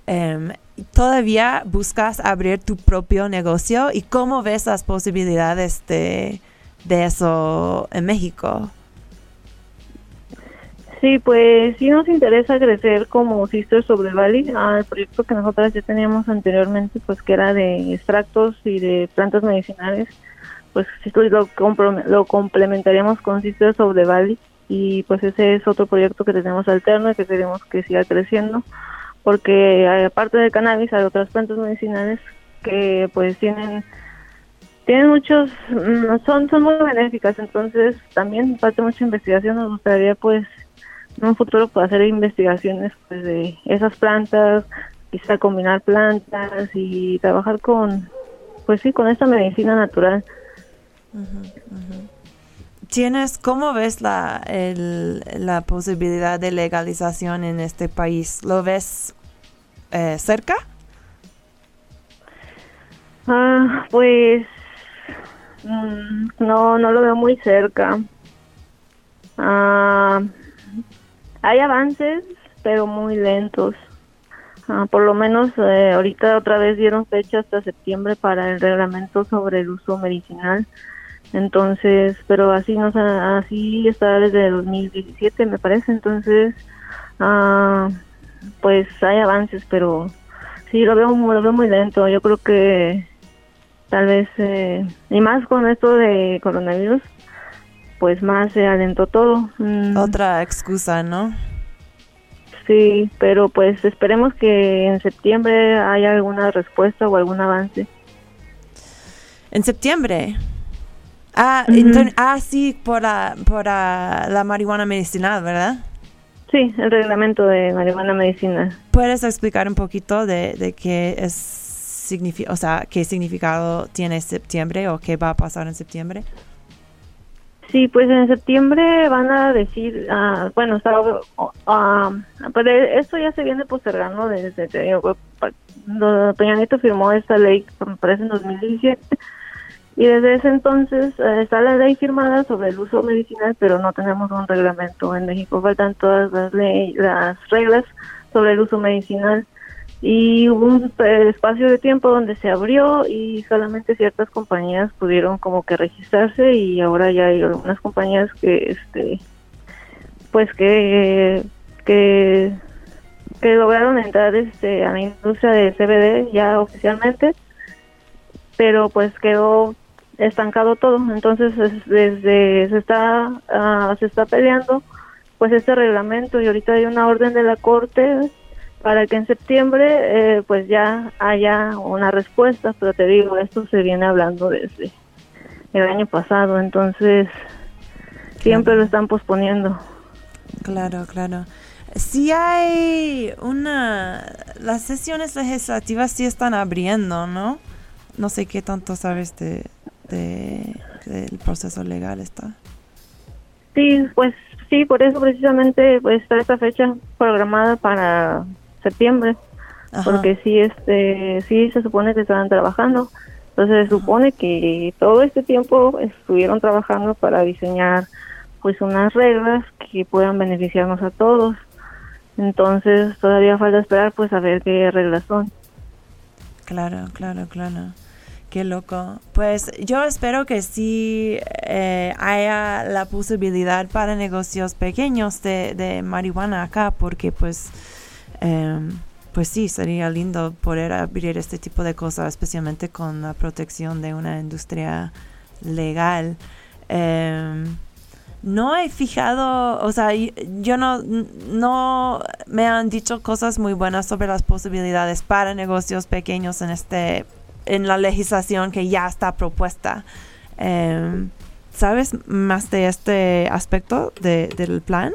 em, ¿todavía buscas abrir tu propio negocio? ¿Y cómo ves las posibilidades de, eso en México? Sí, pues sí nos interesa crecer como Sisters sobre Valley, al proyecto que nosotras ya teníamos anteriormente, pues que era de extractos y de plantas medicinales, pues lo, lo complementaríamos con Sisters of the Valley y pues ese es otro proyecto que tenemos alterno y que queremos que siga creciendo porque aparte del cannabis hay otras plantas medicinales que pues tienen tienen muchos mm, son son muy benéficas. Entonces también falta mucha investigación. Nos gustaría pues en un futuro pues, hacer investigaciones pues de esas plantas quizá combinar plantas y trabajar con pues sí con esta medicina natural tienes, ¿cómo ves la, la posibilidad de legalización en este país? ¿Lo ves eh, cerca? Ah, pues mm, no, no lo veo muy cerca. Ah, hay avances, pero muy lentos. Ah, por lo menos eh, ahorita otra vez dieron fecha hasta septiembre para el reglamento sobre el uso medicinal entonces, pero así no así está desde 2017 me parece, entonces ah, pues hay avances, pero sí lo veo, lo veo muy lento. Yo creo que tal vez eh, y más con esto de coronavirus, pues más se alentó todo. Mm, Otra excusa, ¿no? Sí, pero pues esperemos que en septiembre haya alguna respuesta o algún avance. En septiembre. Ah, Ujú. enton- ah sí, por, la, por la, la marihuana medicinal, ¿verdad? Sí, el reglamento de marihuana medicinal. ¿Puedes explicar un poquito de, de qué es o sea, qué significado tiene septiembre o qué va a pasar en septiembre? Sí, pues en septiembre van a decir, ah, bueno, ah, pues de- esto ya se viene postergando desde, Peña Nieto firmó esta ley, me parece en 2017, y desde ese entonces eh, está la ley firmada sobre el uso medicinal, pero no tenemos un reglamento en México, faltan todas las, ley, las reglas sobre el uso medicinal. Y hubo un eh, espacio de tiempo donde se abrió y solamente ciertas compañías pudieron como que registrarse y ahora ya hay algunas compañías que este pues que que, que lograron entrar este a la industria de CBD ya oficialmente pero pues quedó estancado todo entonces es- desde se está ah, se está peleando pues este reglamento y ahorita hay una orden de la corte para que en septiembre eh, pues ya haya una respuesta, pero te digo, esto se viene hablando desde el año pasado, entonces siempre lo están posponiendo. Claro, claro. Sí hay una... Las sesiones legislativas sí están abriendo, ¿no? No sé qué tanto sabes de, de- del proceso legal está. Sí, pues sí, por eso precisamente pues está esta fecha programada para septiembre, Ajá. porque sí, este, sí se supone que estaban trabajando, entonces se supone que todo este tiempo estuvieron trabajando para diseñar pues unas reglas que puedan beneficiarnos a todos. Entonces todavía falta esperar pues a ver qué reglas son. Claro, claro, claro. Qué loco. Pues yo espero que sí eh, haya la posibilidad para negocios pequeños de, marihuana acá, porque pues, em, pues sí, sería lindo poder abrir este tipo de cosas, especialmente con la protección de una industria legal. Em, no he fijado, o sea, yo no, no me han dicho cosas muy buenas sobre las posibilidades para negocios pequeños en este, en la legislación que ya está propuesta. Em, ¿Sabes más de este aspecto de- del plan?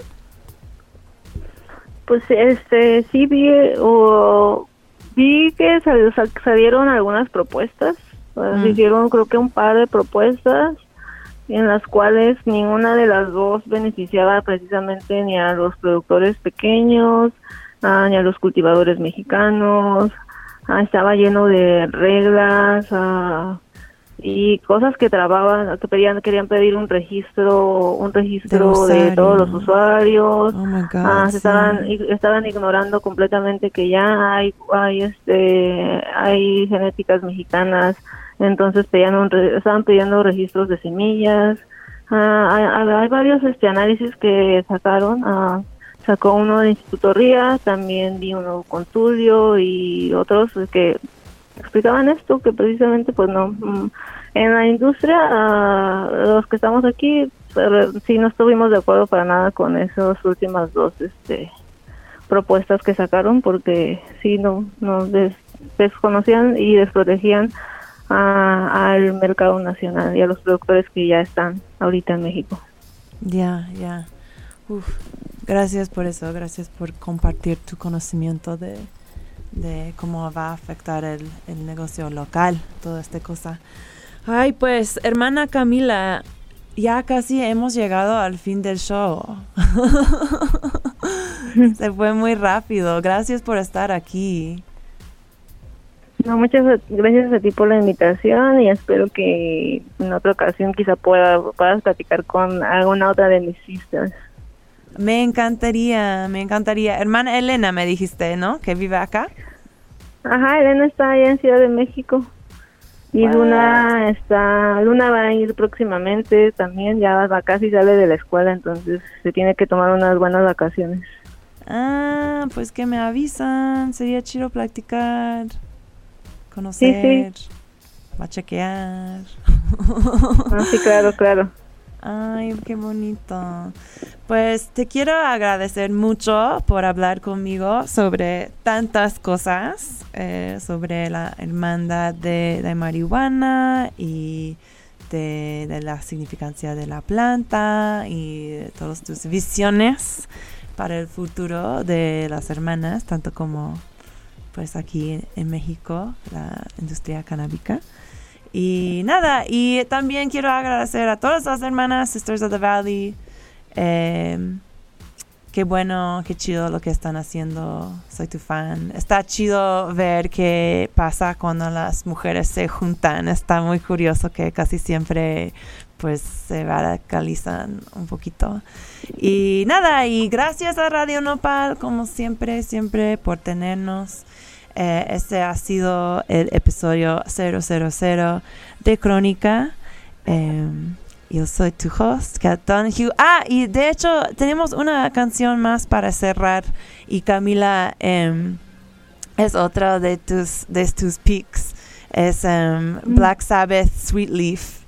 Pues este sí vi o vi que sal- sal- salieron algunas propuestas, eh, Mm. se hicieron creo que un par de propuestas en las cuales ninguna de las dos beneficiaba precisamente ni a los productores pequeños, ah, ni a los cultivadores mexicanos, ah, estaba lleno de reglas ah, y cosas que trababan, que pedían, querían pedir un registro, un registro de, todos los usuarios, Oh God, Ah, se sí. estaban estaban ignorando completamente que ya hay hay este hay genéticas mexicanas. Entonces pedían un re- estaban pidiendo registros de semillas. Ah, hay, hay- hay varios este análisis que sacaron ah, sacó uno de Instituto RIA también vi uno con Tulio y otros que explicaban esto que precisamente pues no mm, en la industria ah, los que estamos aquí pero sí no estuvimos de acuerdo para nada con esas últimas dos este propuestas que sacaron porque sí no nos des- desconocían y desprotegían a- al mercado nacional y a los productores que ya están ahorita en México. Ya, ya. Uf, Gracias por eso, gracias por compartir tu conocimiento de, de cómo va a afectar el, el negocio local, toda esta cosa. Ay, pues, hermana Camila, ya casi hemos llegado al fin del show. [LAUGHS] Se fue muy rápido. Gracias por estar aquí. No, muchas gracias a ti por la invitación y espero que en otra ocasión quizá pueda puedas platicar con alguna otra de mis sisters. Me encantaría, me encantaría. Hermana Elena, me dijiste, ¿no? Que vive acá. Ajá, Elena está allá en Ciudad de México. Y Wow. Luna está, Luna va a ir próximamente también, ya va casi sale de la escuela, entonces se tiene que tomar unas buenas vacaciones. Ah, pues que me avisan. Sería chido platicar, conocer, machequear. [LAUGHS] Ah, sí, claro, claro. Ay, qué bonito. Pues te quiero agradecer mucho por hablar conmigo sobre tantas cosas, eh, sobre la hermandad de, marihuana y de, de la significancia de la planta y de todas tus visiones para el futuro de las hermanas, tanto como pues aquí en México, la industria canábica. Y nada, y también quiero agradecer a todas las hermanas, Sisters of the Valley. Eh, qué bueno, qué chido lo que están haciendo. Soy tu fan. Está chido ver qué pasa cuando las mujeres se juntan. Está muy curioso que casi siempre pues se radicalizan un poquito. Y nada, y gracias a Radio Nopal, como siempre, siempre por tenernos. Eh, este ha sido el episodio 000 de Crónica. Eh, yo soy tu host, Kat Donahue. Ah, y de hecho tenemos una canción más para cerrar. Y Camila eh, es otra de tus, de tus picks. Es um, Black Sabbath, Sweet Leaf.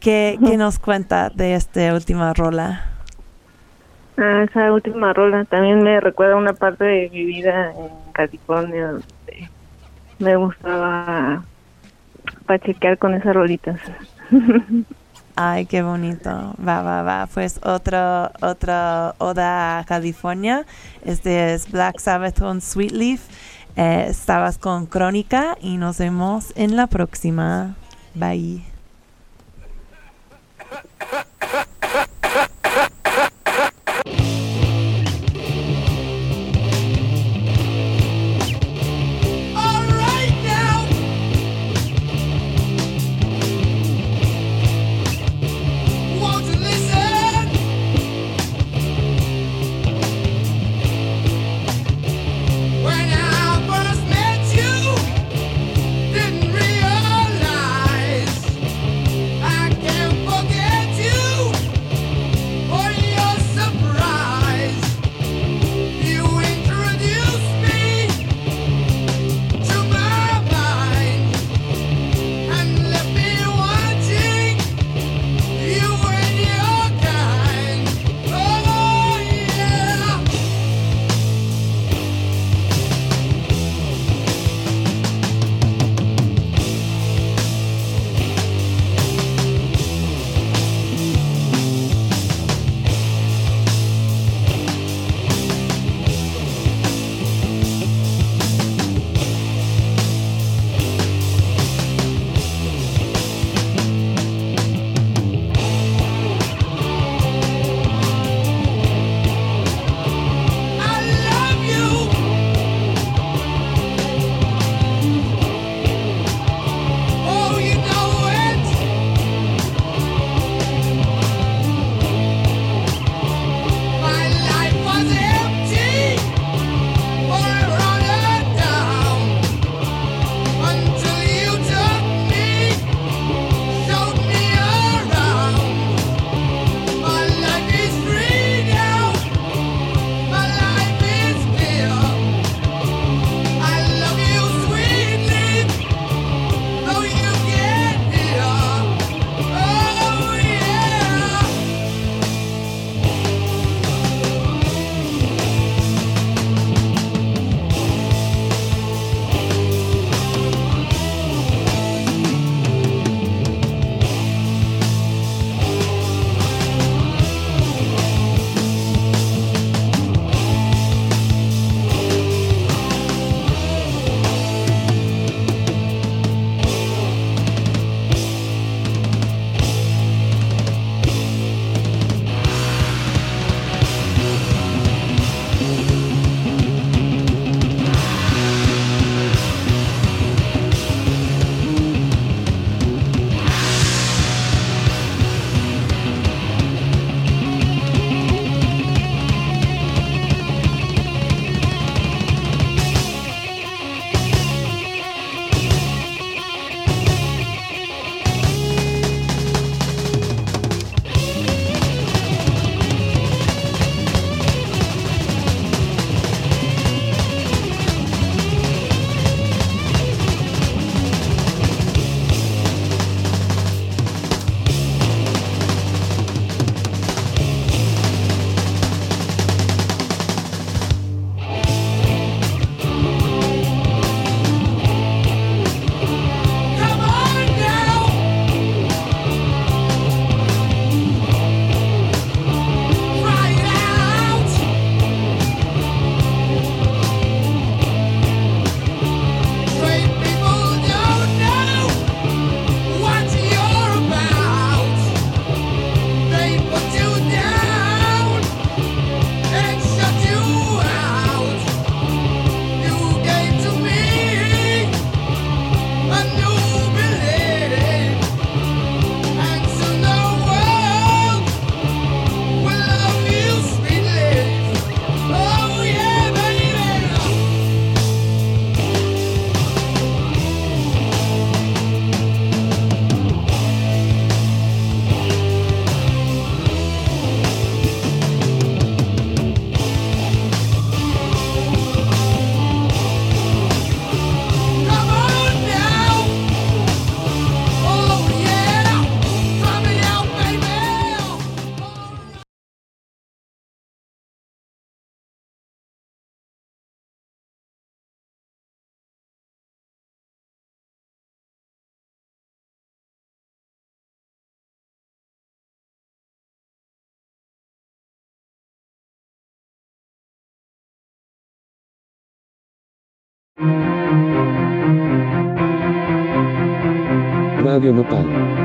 ¿Qué, ¿Qué nos cuenta de esta última rola? Ah, esa última rola también me recuerda una parte de mi vida en California donde me gustaba pachequear con esas rolitas. Ay, qué bonito. Va, va, va. Pues otra otra oda a California. Este es Black Sabbath con Sweet Leaf. Eh, estabas con Crónica y nos vemos en la próxima. Bye. Radio Nopal.